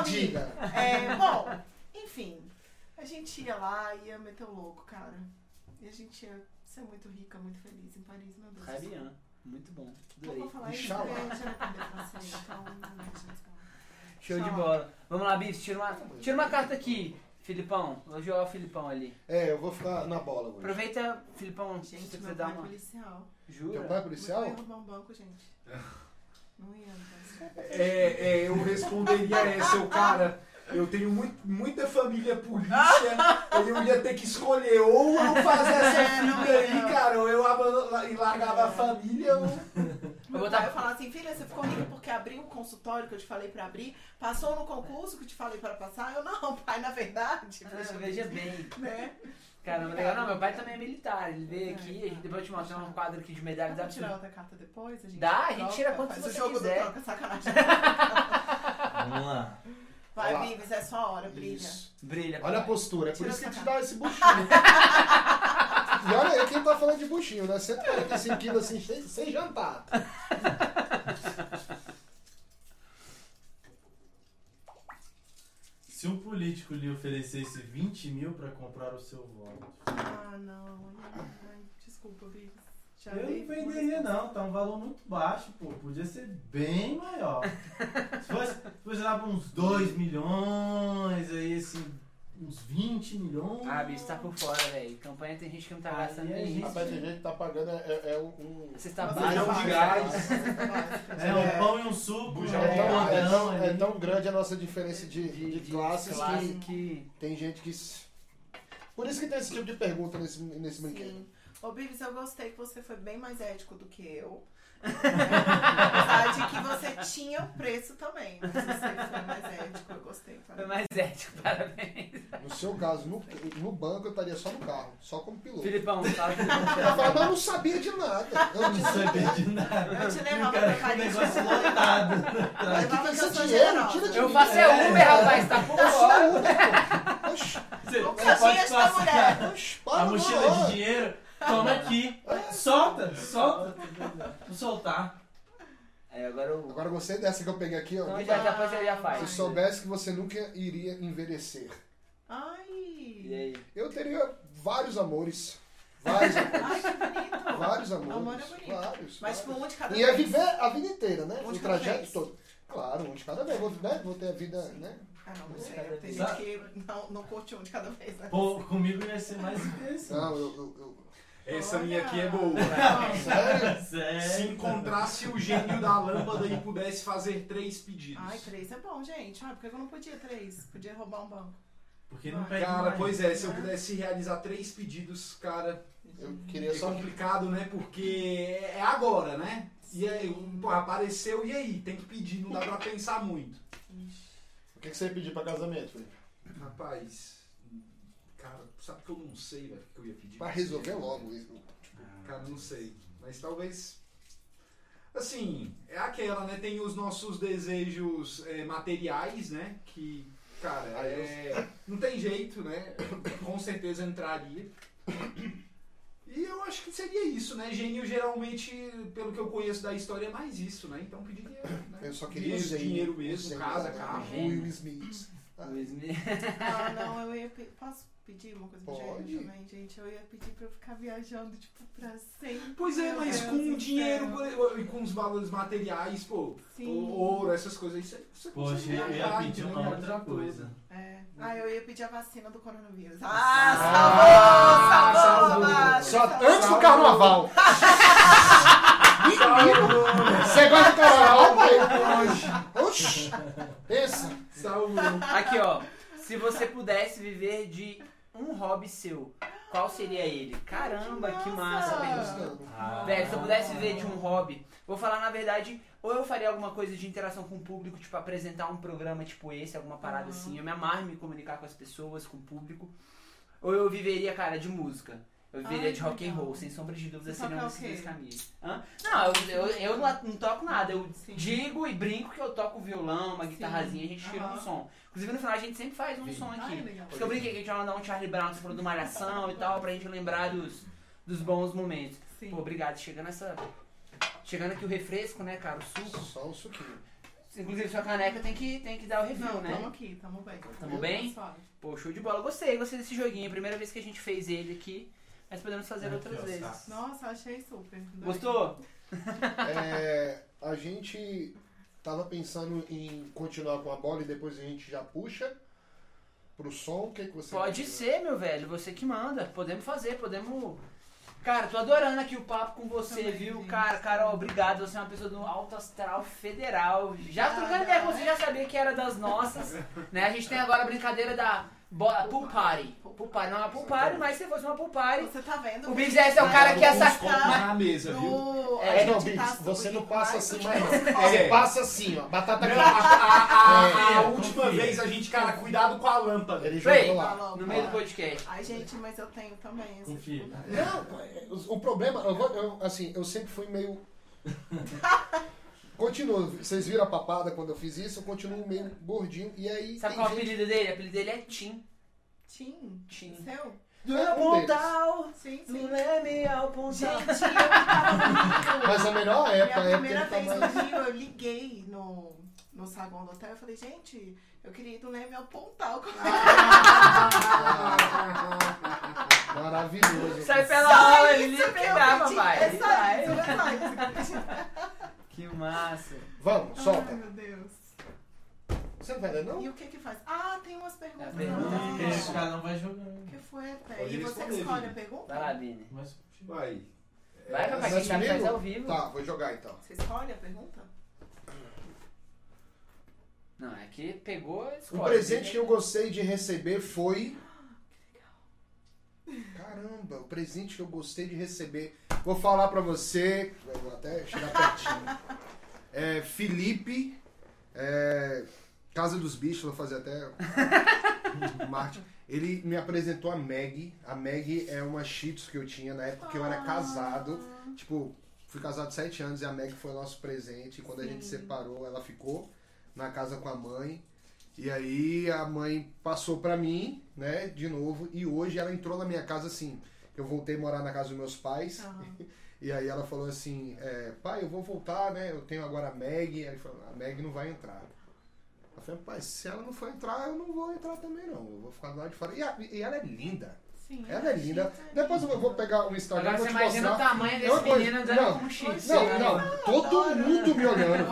o Diga, diga. É, bom, enfim, a gente ia lá e ia meter o louco, cara. E a gente ia ser muito rica, muito feliz em Paris, meu Deus. Rabian. Muito bom. Adorei. vou falar isso porque a gente vai aprender francês, então não é gente. Show de Tchau. bola. Vamos lá, Bis, tira uma, tira uma carta aqui. Filipão, vou jogar o Filipão ali. É, eu vou ficar na bola hoje. Aproveita, Filipão, se você Gente, quiser meu dar pai é uma. policial. Jura? Teu pai é Meu policial? pai ia roubar um banco, gente. Não ia, não É, é, eu responderia essa, eu, cara. Eu tenho muito, muita família polícia, eu ia ter que escolher ou eu fazer essa É, não fita aí, cara, ou eu abandono- e largava a família, ou. Vou Meu pai falar assim, filha, você ficou rica porque abriu o consultório que eu te falei pra abrir, passou no concurso que eu te falei pra passar? Eu, não, pai, na verdade. Ah, veja veja bem. Né? Caramba, legal. Não, meu pai também é militar. Ele veio aqui, a gente- depois eu te mostrar um quadro aqui de medalha Dá da pra tirar outra carta depois? A gente Dá, a troca, gente tira quantas faz você o jogo quiser. do troca, sacanagem. Vamos lá. Vai, Olha lá. Vives, é sua hora, brilha. Isso. Brilha. Olha a postura, é por Tira isso que te dá esse buchinho. e olha aí quem tá falando de buchinho, né? 145 quilos assim, sem, sem jantar. Se um político lhe oferecesse 20 mil pra comprar o seu voto, Ah, não. Desculpa, Vives. Já eu não venderia não, tá um valor muito baixo, pô. Podia ser bem maior. Se fosse, se fosse lá pra uns 2 milhões, aí assim, uns 20 milhões. Ah, bicho, tá por fora, velho. Campanha tem gente que não tá Aí gastando a nem isso. Rapaz, tem gente que tá pagando é, é um. Você está Você já baixo. de faz, gás. É um pão e um suco, um É é podrão tão- é tão grande a nossa diferença de, de, de classes classe que que. tem gente que. Por isso que tem esse tipo de pergunta nesse, nesse brinquedo. Ô, Bivis, eu gostei que você foi bem mais ético do que eu. Apesar de que você tinha o preço também, mas você foi mais ético, eu gostei. Foi Tá? mais ético, parabéns. No seu caso, no, no banco eu estaria só no carro, só como piloto. Filipão, fala que Eu mas eu não sabia de nada. Eu não não sabia de nada. Eu te levava pra Paris. negócio lotado. Mas que sou dinheiro, tira de Eu faço é Uber, rapaz, tá por Eu sou fora. Uber, pô. Oxi, Você, você pode passar a mochila de dinheiro, toma aqui. Solta, solta. Vou soltar. É, agora eu. Agora gostei dessa que eu peguei aqui, ó. Não, já, depois você já Se faz. soubesse que você nunca iria envelhecer. E Ai, aí? Eu teria vários amores. Vários amores. ai, que bonito. Vários amores. Amor é bonito. Vários. Mas vários. um de cada E é vez. viver a vida inteira, né? Um o trajeto vez. todo. Claro, um de cada vez. Vou, né? Vou ter a vida, né? Ah, não. Cada Tem gente que não, não curte um de cada vez, né? Pô, comigo ia ser mais interessante. Não, eu. eu, eu... Essa Olha. minha aqui é boa. Sério? Se Sério. encontrasse o gênio da lâmpada e pudesse fazer três pedidos. Ai, três é bom, gente. Ah, por que eu não podia três? Podia roubar um banco. Porque não pede Cara, mais. pois é, se eu pudesse realizar três pedidos, cara, Eu queria é só. complicado, né? Porque é agora, né? E aí, pô, apareceu, e aí? Tem que pedir, não dá pra pensar muito. O que que você ia pedir pra casamento, Felipe? Rapaz, sabe que eu não sei, velho, o que eu ia pedir? Pra resolver logo isso. Cara, não sei. Mas talvez. Assim, é aquela, né? Tem os nossos desejos é, materiais, né? Que, cara, Ah, é, não tem jeito, né? Com certeza entraria. E eu acho que seria isso, né? Gênio geralmente, pelo que eu conheço da história, é mais isso, né? Então pediria. Né? Eu só queria dinheiro, dinheiro mesmo, casa, né? carro. O Will Smith. Me- Ah, não, eu ia pedir. Posso pedir uma coisa Pode. Também, gente? Eu ia pedir pra eu ficar viajando, tipo, pra sempre. Pois é, mas Deus com o dinheiro e com os valores materiais, pô, Sim. ouro, essas coisas aí, você, você Poxa, consegue eu ia viajar, pedir entendeu? uma outra coisa. É. Ah, eu ia pedir a vacina do coronavírus. Ah, Ah, salvou! salvou. Salvou! Márcio, Só salvou. antes do carnaval. Menino, você gosta do carnaval, pai? Oxi, pensa. Salvou. Aqui, ó. Se você pudesse viver de um hobby seu, qual seria ele? Caramba, que massa. Ah. Velho, se eu pudesse viver de um hobby, vou falar na verdade, ou eu faria alguma coisa de interação com o público, tipo apresentar um programa tipo esse, alguma parada Uhum. assim. Eu me amarro em me comunicar com as pessoas, com o público. Ou eu viveria, cara, de música. Eu viveria Ai, de rock and roll, sem sombra de dúvida, Você seriam esses o dois caminhos. Hã? Não, eu, eu, eu não, toco nada. Eu Sim. digo e brinco que eu toco violão, uma Sim. guitarrazinha, a gente tira um som. Inclusive no final a gente sempre faz um som Ai, aqui. legal. Porque eu brinquei que a gente vai mandar um Charlie Brown, você falou do Malhação e tal, pra gente lembrar dos, dos bons momentos. Sim. Pô, obrigado. Chegando essa. Chegando aqui o refresco, né, cara? O suco. Só um suquinho. Inclusive sua caneca tem que, tem que dar o refil, Não, né? tamo aqui, tamo bem. Tamo bem? Suave. Pô, show de bola. Gostei, gostei desse joguinho. Primeira vez que a gente fez ele aqui. Mas podemos fazer Aqui, outras vezes. tá. Nossa, achei super. Gostou? É, a gente tava pensando em continuar com a bola e depois a gente já puxa pro som. O que, que você Pode ser, meu velho. Você que manda. Podemos fazer, podemos. Cara, tô adorando aqui o papo com você, Também, viu? gente. Cara, Carol, obrigado. Você é uma pessoa do alto astral federal. Já trocando ideia com você, já sabia que era das nossas. né? A gente tem agora a brincadeira da Bo- pool party. Pool party. Não é uma pool party, mas se fosse uma pool party. Você tá vendo? O BGS é o cara que Alguns essa- copos na mesa, viu? É, não, tá Biggs, você não passa assim mais. É. Você passa assim, ó. Batata a, quente. a- a- É, última vez a gente, cara, cuidado com a lâmpada. Ele jogou lá. Falou, No meio do podcast. Ai, gente, mas eu tenho também. Confia. Não, é, o, problema, eu, vou- eu, assim, eu sempre fui meio. Continuo, vocês viram a papada quando eu fiz isso, eu continuo meio gordinho. E aí. Sabe tem qual é o gente- apelido dele? O apelido dele é Tim. Tim. Tim. Seu? Do É um Pontal, Sim, do sim. Leme ao Pontal. Gente, eu tava. Mas a melhor época é porque primeira ele vez tava. no Rio, eu liguei no, no saguão do hotel e falei, gente, eu queria ir do Leme ao Pontal. Maravilhoso. Sai pela aula, ele pegava, pedi. pai. É só isso, é só isso. Que massa. Vamos, solta. Ai, meu Deus. Você não vai ler, não? E o que que faz? Ah, tem umas perguntas. É pergunta Ah, esse cara não vai jogando. O que foi, Pé? E você escolhe a pergunta? Vai lá, Vini. Mas Vai. Vai, É, papai, quem sabe faz ao vivo. Tá, vou jogar então. Você escolhe a pergunta? Não, é que pegou, Um escolhe. presente que eu gostei de receber foi. Caramba, o presente que eu gostei de receber. Vou falar pra você. Vou até chegar pertinho. É, Felipe. é, Casa dos Bichos, vou fazer até. Marte. Ele me apresentou a Meg. A Meg é uma Cheetos que eu tinha na época que eu era casado. Tipo, fui casado sete anos e a Meg foi o nosso presente. E quando a gente Sim. separou, ela ficou na casa com a mãe. E aí a mãe passou pra mim, né, de novo. E hoje ela entrou na minha casa assim. Eu voltei a morar na casa dos meus pais. Aham. E aí ela falou assim, é, pai, eu vou voltar, né? Eu tenho agora a Meg. Aí ele falou, a Meg não vai entrar. Eu falei, pai, se ela não for entrar, eu não vou entrar também não. Eu vou ficar do lado de fora. E, a- e ela é linda. Sim. Ela é linda. É Depois eu vou pegar o Instagram Agora e você vou te imagina o mostrar. tamanho É desse coisa- menino andando não, com um X. Não, né? não, todo Adoro. mundo me olhando.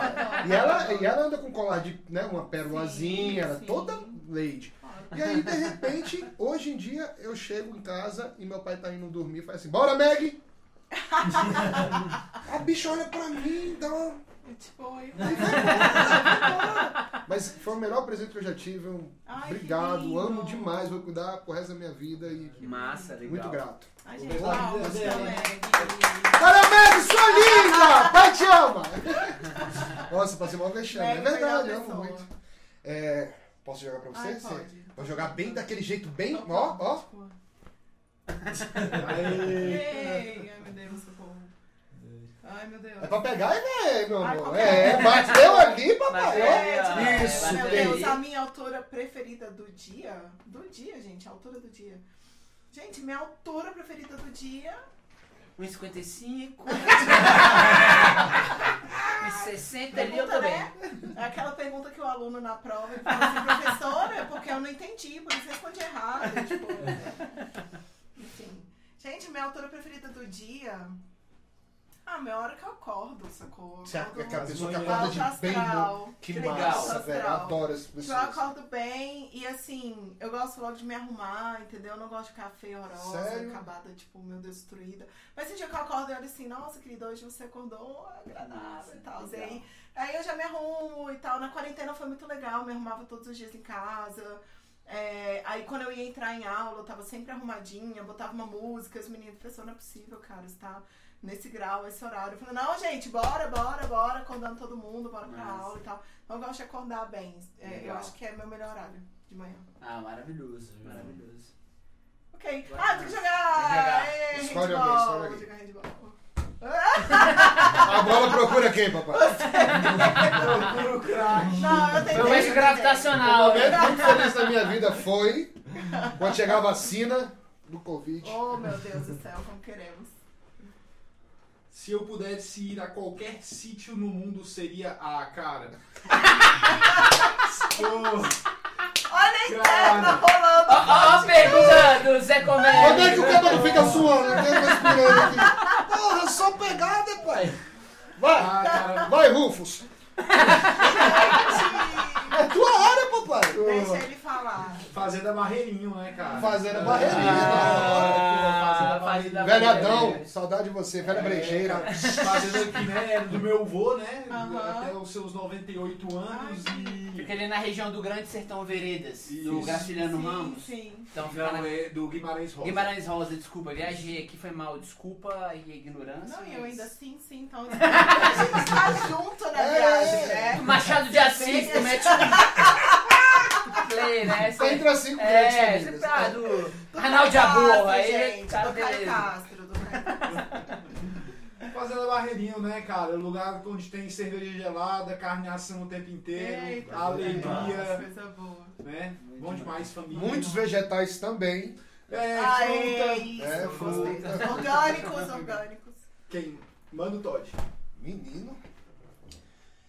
E ela, e ela anda com colar de, né, uma pérolazinha, ela é sim. toda lady. E aí, de repente, hoje em dia, eu chego em casa e meu pai tá indo dormir e faz assim, bora, Meg! a bicha olha pra mim, dá uma... É tipo, e embora. Mas foi o melhor presente que eu já tive. um- Ai, Obrigado, amo demais, vou cuidar pro resto da minha vida e Que massa, legal. muito grato. Ai, gente. Bora, Meg, sua linda! Pai te ama! Nossa, passei mal vexame. É verdade, amo muito. É, posso jogar pra você? Ai, Você- pode. Vou jogar bem daquele jeito, bem, ó, ó. ai meu Deus. Ai meu Deus. É pra pegar e ver, meu Ai, amor. É, bateu ali, papai. Bateu ó. ali, ó. Isso, É, Meu Deus, a minha autora preferida do dia. Do dia, gente, a autora do dia. Gente, minha autora preferida do dia. 1,55. 1,60 ali eu também. né? É aquela pergunta que o aluno na prova fala assim, professora, é porque eu não entendi, por isso respondi errado. Tipo, enfim. Gente, minha autora preferida do dia. Ah, minha hora que eu acordo, sacou? Eu é acordo aquela pessoa que acorda de bem bom. Que Que legal. massa, velho. Adoro essas Tipo, eu pessoas. acordo bem e assim, eu gosto logo de me arrumar, entendeu? Eu não gosto de ficar feia, horrorosa, Sério? acabada, tipo, meu destruída. Mas esse dia que eu acordo, eu olho assim, nossa, querida, hoje você acordou agradável e tal. E aí, aí eu já me arrumo e tal. Na quarentena foi muito legal, eu me arrumava todos os dias em casa. É, aí quando eu ia entrar em aula, eu tava sempre arrumadinha, botava uma música, os meninos, professor, não é possível, cara, você tá nesse grau, esse horário. Eu falei, não, gente, bora, bora, bora, acordando todo mundo, bora pra Massa. aula e tal. Então eu gosto de acordar bem. É, eu acho que é meu melhor horário de manhã. Ah, maravilhoso, maravilhoso. Ok. Bora. Ah, tem que jogar! Tem que jogar. Escolhe handball. alguém, escolhe alguém. A bola procura quem, papai? Procura o craque. Não, eu tenho Foi um beijo O gravitacional. momento muito feliz da minha vida foi quando chegar a vacina do Covid. Oh, meu Deus do céu, como queremos. Se eu pudesse ir a qualquer sítio no mundo, seria a cara. Pô, Olha a interna rolando. Ó, ó pergunta do Zé Comédia. Quando é que o cabelo fica suando? Eu tô respirando aqui. Porra, só pegada, pai. Vai, Ah, vai, Rufus. É tua área, papai. Deixa ele falar. Fazenda Barreirinho, né, cara? Fazenda Ah, Barreirinho. pô, Fazenda Fazenda Barreirinho. Velhadão, saudade de você, velha É, brejeira. Fazenda aqui, né? Do meu avô, né? Aham. Até os seus 98 anos e. Fica ali na região do Grande Sertão Veredas, do Isso. Graciliano sim, Ramos. Sim. Então fica Não, na... é do Guimarães Rosa. Guimarães Rosa, desculpa, viajei aqui, foi mal, desculpa e a ignorância. Não, e eu mas- ainda sim, sim. Então, a gente tá junto na É. viagem, né? Machado de Assis, tu mete play, né? Sempre assim com o É, Grande sempre Famílias. ah, do Do Canal de Caio Amor, Castro, aí gente, tá do Caio beleza. Castro, do. Fazenda Barreirinho, né, cara? É um lugar onde tem cerveja gelada, carne assando o tempo inteiro, Eita, alegria, Coisa boa. né? Bom demais, família. Muitos vegetais também. É, Aê, fruta. isso, É, gostei. fruta. Orgânicos, orgânicos. Quem? Mano Todd. Menino.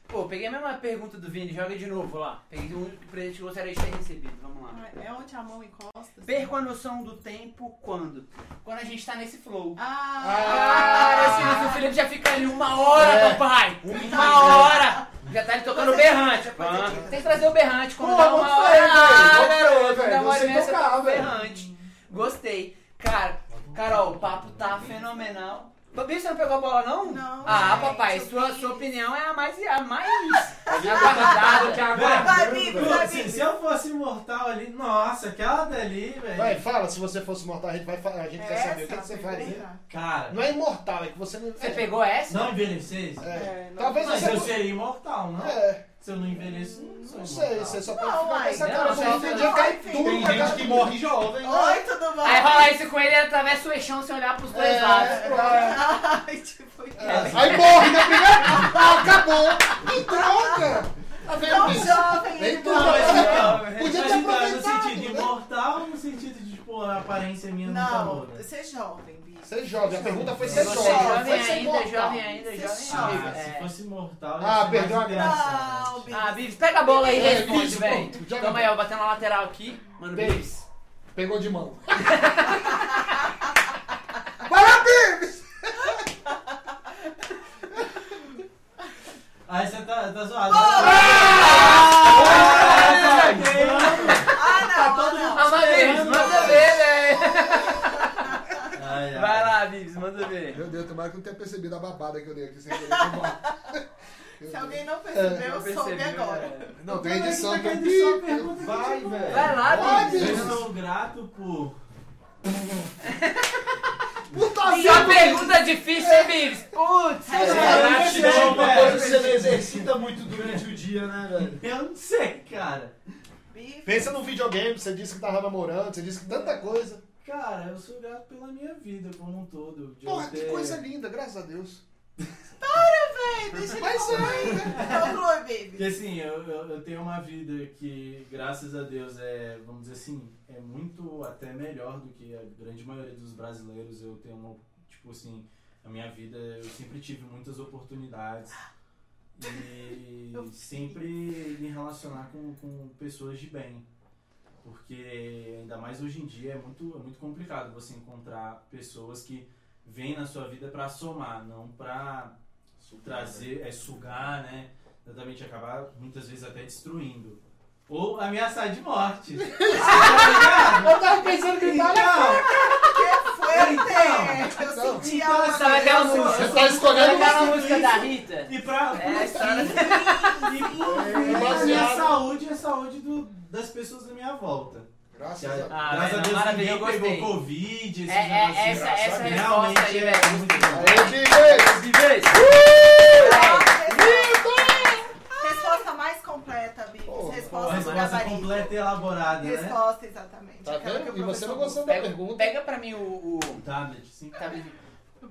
Pô, peguei a mesma pergunta do Vini, joga de novo lá. Peguei um presente que gostaria de ter recebido, vamos lá. É onde a mão encosta? Perco a noção do tempo quando? Quando a gente tá nesse flow. Ah, Ah, esse Luiz Felipe já fica ali uma hora, É. papai! Uma hora! Já tá ali tocando berrante. Ah, Tem que trazer o berrante quando Pô, dá uma hora. fé, velho, Ah, garoto, dá uma hora e meia você tocar, toca o berrante. Gostei. Cara, Carol, o papo tá fenomenal. Babi, você não pegou a bola, não? Não, Ah, gente, papai, sua, sua opinião é a mais, a mais aguardada. que Vai, Bibi, Pô, vai, se, eu fosse imortal ali, nossa, aquela dali, velho. Vai, fala, se você fosse mortal, a gente, vai, a gente quer saber o que, que Essa você faria. Cara, Não é imortal, é que você não. Você pegou essa? não envelhecesse? É. É, não- Talvez Mas você. eu seria imortal, não? É, Se eu não envelheço, não sou não sei, você só pode Não, ficar com uai, essa não, cara bonita cai Tem tudo Tem na gente cara que morre jovem. Oi, tudo bom? Aí rola isso com ele, ele atravessa o eixão sem olhar pros dois É, lados. Ai, tipo, É, Aí morre na primeira. Ah, acabou! Que droga! Tá vendo tão isso? jovem, ele tudo. Não, mas então, Podia mas ter então, no aproveitado, sentido né? imortal ou no sentido de, tipo, a aparência minha não, tá Não, muda? ser jovem, bicho. Ser jovem, a pergunta foi Você ser é jovem. jovem ainda, mortal. jovem ainda, Ser jovem ainda. Ah, se É. fosse mortal, Ah, perdeu a graça. engraçado. Não, bicho. Ah, Bibs, pega a bola aí e É, responde, velho. Toma aí, ó, batendo na lateral aqui. Mano. Bibs. Pegou de mão. Vai lá! Aí você tá, tá zoado. Ah, não, ah, não. Ah, mas Bibs, manda ver, velho. Ai. Vai lá, Bibs, manda ver. Meu Deus, tomara que não tenha percebido a babada que eu dei aqui sem querer. Se alguém não percebeu, Não eu soube agora. é. Não, tem edição vai velho. Vai lá, Pode. Bibs. Eu sou grato por. Puta Só pergunta difícil, hein, Bibs? Putz. É, Gratidão, É uma velho. coisa que você não exercita muito durante o dia, né, velho? Eu não sei, cara. Pensa no videogame, você disse que tava namorando, você disse que tanta coisa. Cara, eu sou grato pela minha vida como um todo. Porra, que ter- coisa linda, graças a Deus. Ei, deixa ele Mas concluir. Conclui, baby. Porque assim, eu, eu, eu tenho uma vida que, graças a Deus, é, vamos dizer assim, é muito até melhor do que a grande maioria dos brasileiros. Eu tenho uma, tipo assim, a minha vida, eu sempre tive muitas oportunidades. E sempre me relacionar com, com pessoas de bem. Porque ainda mais hoje em dia é muito, é muito complicado você encontrar pessoas que vêm na sua vida para somar, não para trazer, é sugar, né? Exatamente, acabar muitas vezes até destruindo. Ou ameaçar de morte. Eu tava pensando que ele tava. Que foi Então, Eu senti Então, Eu- música? Você tá escolhendo aquela música da Rita? E pra É a história e É, a saúde é a saúde do- das pessoas da minha volta. Graças a Deus. Ah, graças velho, a Deus maravilha, ninguém pegou. Covid, esses É, é, essa, essa resposta aí, Realmente é velho. muito bom. Aê. Resposta mais completa. Porra, Resposta resposta completa e elaborada, né? Resposta, exatamente. Tá vendo? o E você não gostou da Pega, pergunta. pega pra mim o... o... Tablet, sim. tá vendo?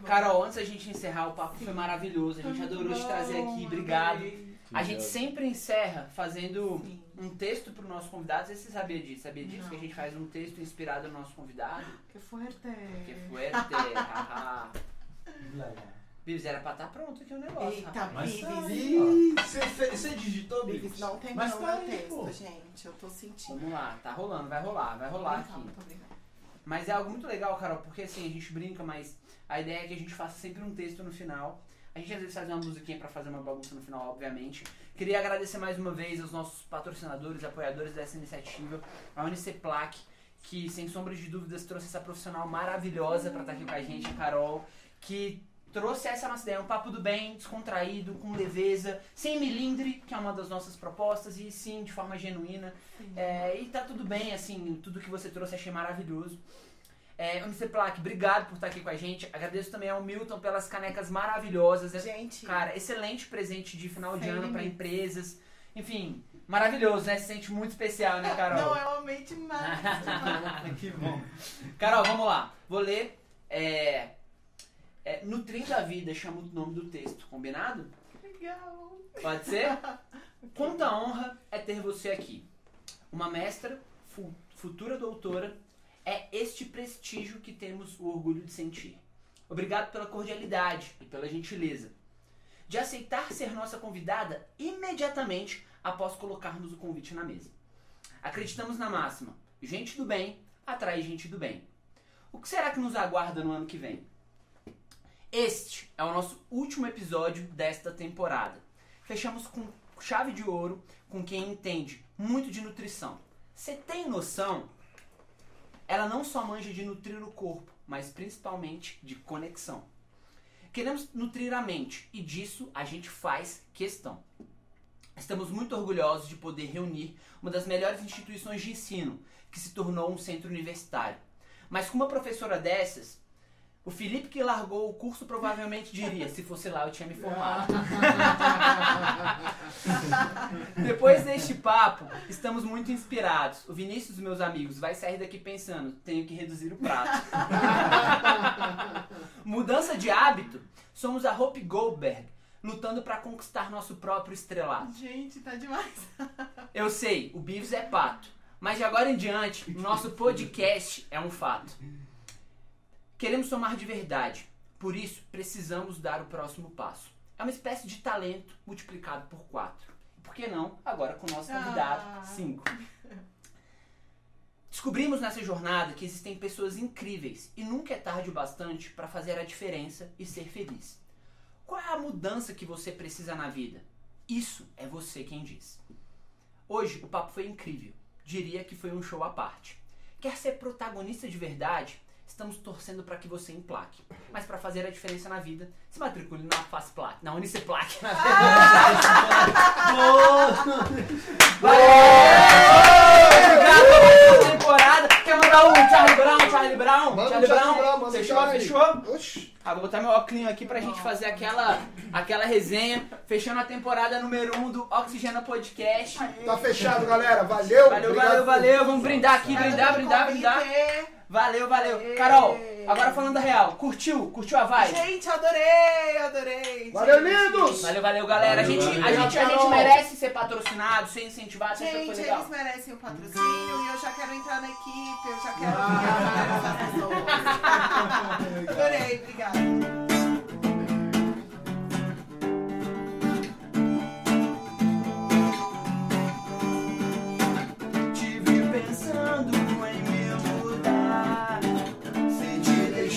Carol, antes da gente encerrar, o papo foi maravilhoso. A gente adorou te trazer aqui. Obrigado. A gente sempre encerra fazendo Sim. Um texto pro nosso convidado. Você sabia disso? Sabia disso? Não. Que a gente faz um texto inspirado no nosso convidado? Que fuerte. Que fuerte. haha. Era pra estar pronto aqui o negócio. Eita, rapaz. Tá Você você digitou, Bibis, Bibis? não tem Mas não tá aí, texto, pô. gente. Eu tô sentindo. Vamos lá, tá rolando, vai rolar, vai rolar Então, aqui. muito. Mas é algo muito legal, Carol, porque assim, a gente brinca, mas a ideia é que a gente faça sempre um texto no final. A gente às vezes faz uma musiquinha pra fazer uma bagunça no final, obviamente. Queria agradecer mais uma vez aos nossos patrocinadores, apoiadores dessa iniciativa, a Uniceplac, que sem sombra de dúvidas trouxe essa profissional maravilhosa pra estar aqui com a gente, a Carol, que trouxe essa nossa ideia, um papo do bem, descontraído, com leveza, sem milindre, que é uma das nossas propostas, e sim, de forma genuína. É, e tá tudo bem, assim, tudo que você trouxe achei maravilhoso. É, Uniceplac, obrigado por estar aqui com a gente. Agradeço também ao Milton pelas canecas maravilhosas. É, Gente, Cara, excelente presente de final de ano para empresas. Enfim, maravilhoso, né? Se sente muito especial, né, Carol? não, eu amei demais. demais. que bom. Carol, vamos lá. Vou ler. É, é, Nutrindo a Vida chama o nome do texto, combinado? Legal. Pode ser? Quanta honra é ter você aqui. Uma mestra, fu- futura doutora, é este prestígio que temos o orgulho de sentir. Obrigado pela cordialidade e pela gentileza. De aceitar ser nossa convidada imediatamente após colocarmos o convite na mesa. Acreditamos na máxima: gente do bem atrai gente do bem. O que será que nos aguarda no ano que vem? Este é o nosso último episódio desta temporada. Fechamos com chave de ouro com quem entende muito de nutrição. Você tem noção? Ela não só manja de nutrir o corpo, mas principalmente de conexão. Queremos nutrir a mente e disso a gente faz questão. Estamos muito orgulhosos de poder reunir uma das melhores instituições de ensino, que se tornou um centro universitário. Mas com uma professora dessas, o Felipe que largou o curso provavelmente diria: se fosse lá eu tinha me formado. Depois deste papo, estamos muito inspirados. O Vinícius, meus amigos, vai sair daqui pensando: tenho que reduzir o prato. Mudança de hábito, somos a Hope Goldberg, lutando para conquistar nosso próprio estrelato. Gente, tá demais. Eu sei, o Beavis é pato, mas de agora em diante, o nosso podcast é um fato. Queremos somar de verdade, por isso precisamos dar o próximo passo. É uma espécie de talento multiplicado por quatro. Por que não? Agora com o nosso convidado, Ah. cinco. Descobrimos nessa jornada que existem pessoas incríveis e nunca é tarde o bastante para fazer a diferença e ser feliz. Qual é a mudança que você precisa na vida? Isso é você quem diz. Hoje o papo foi incrível. Diria que foi um show à parte. Quer ser protagonista de verdade? Estamos torcendo para que você emplaque. Mas para fazer a diferença na vida, se matricule na Fasplac, na Uniceplac. Na Valeu! Obrigado pela temporada. Quer mandar um Charlie Brown, Charlie Brown? Manda Charlie Brown, Fechou, Charlie. fechou? Oxi. Ah, vou botar meu óculos aqui pra gente fazer aquela, aquela resenha. Fechando a temporada número 1 um do Oxigênio Podcast. Tá fechado, galera. Valeu. Valeu, Obrigado valeu, valeu. Vamos brindar aqui, brindar, brindar, brindar. Valeu, valeu. Carol, agora falando a real. Curtiu? Curtiu a vibe? Gente, adorei, adorei. Valeu, gente. lindos! Valeu, valeu, galera. A Valeu, gente, a valeu. gente, a gente merece ser patrocinado, ser incentivado, sempre foi Gente, legal. eles merecem o patrocínio e eu já quero entrar na equipe, eu já quero ligar para essas pessoas. Adorei, obrigada.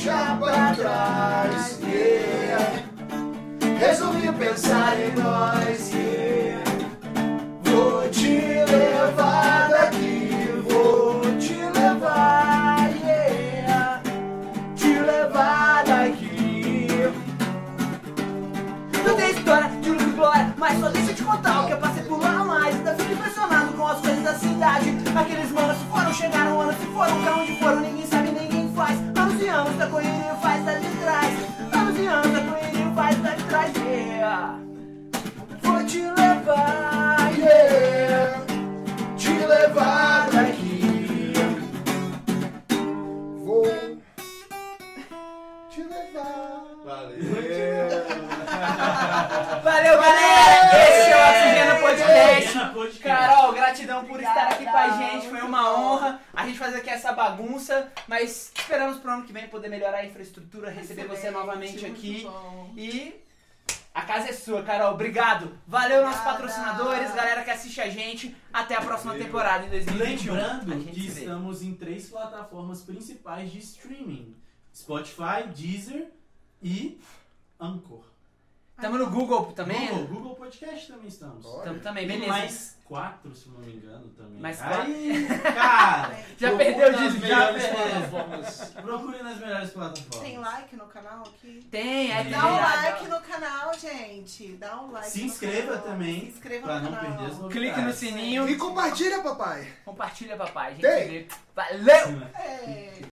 Deixar pra trás, yeah. Resolvi pensar em nós, yeah. Vou te levar daqui, vou te levar, yeah. Te levar daqui. Não tem história de luz e glória, mas só deixa eu te contar o que eu passei por lá mais. Ainda fico impressionado com as coisas da cidade. Aqueles manos se foram, chegaram anos, se foram, pra onde foram, ninguém sabe, ninguém faz. Da correria faz tá de trás. Da correria faz tá de trás. Yeah. Vou te levar, Yeah. Te levar daqui. Vou te levar. Valeu. Valeu, galera! Esse é o Podcast. Carol, gratidão por estar aqui com a Obrigada. gente. Foi uma honra a gente fazer aqui essa bagunça. Mas esperamos pro ano que vem poder melhorar a infraestrutura, receber você Excelente, novamente muito aqui. E a casa é sua, Carol. Obrigado. Valeu, nossos Obrigada. patrocinadores, galera que assiste a gente. Até a próxima Valeu. temporada em 2021. Lembrando que estamos em três plataformas principais de streaming: Spotify, Deezer e Anchor. Tamo no Google também? Google, Google Podcast também estamos. Tamo também, E beleza. mais quatro, se não me engano, também. Mais Aí, cara, Já perdeu nas de melhores já perdeu. plataformas. Procure nas melhores plataformas. Tem like no canal aqui? Tem, é Tem. Dá um like no canal, gente. Dá um like Se inscreva também, Se inscreva pra no não canal. perder as novidades. Clique no sininho. E compartilha, papai. Compartilha, papai. Gente, Tem. Valeu! É.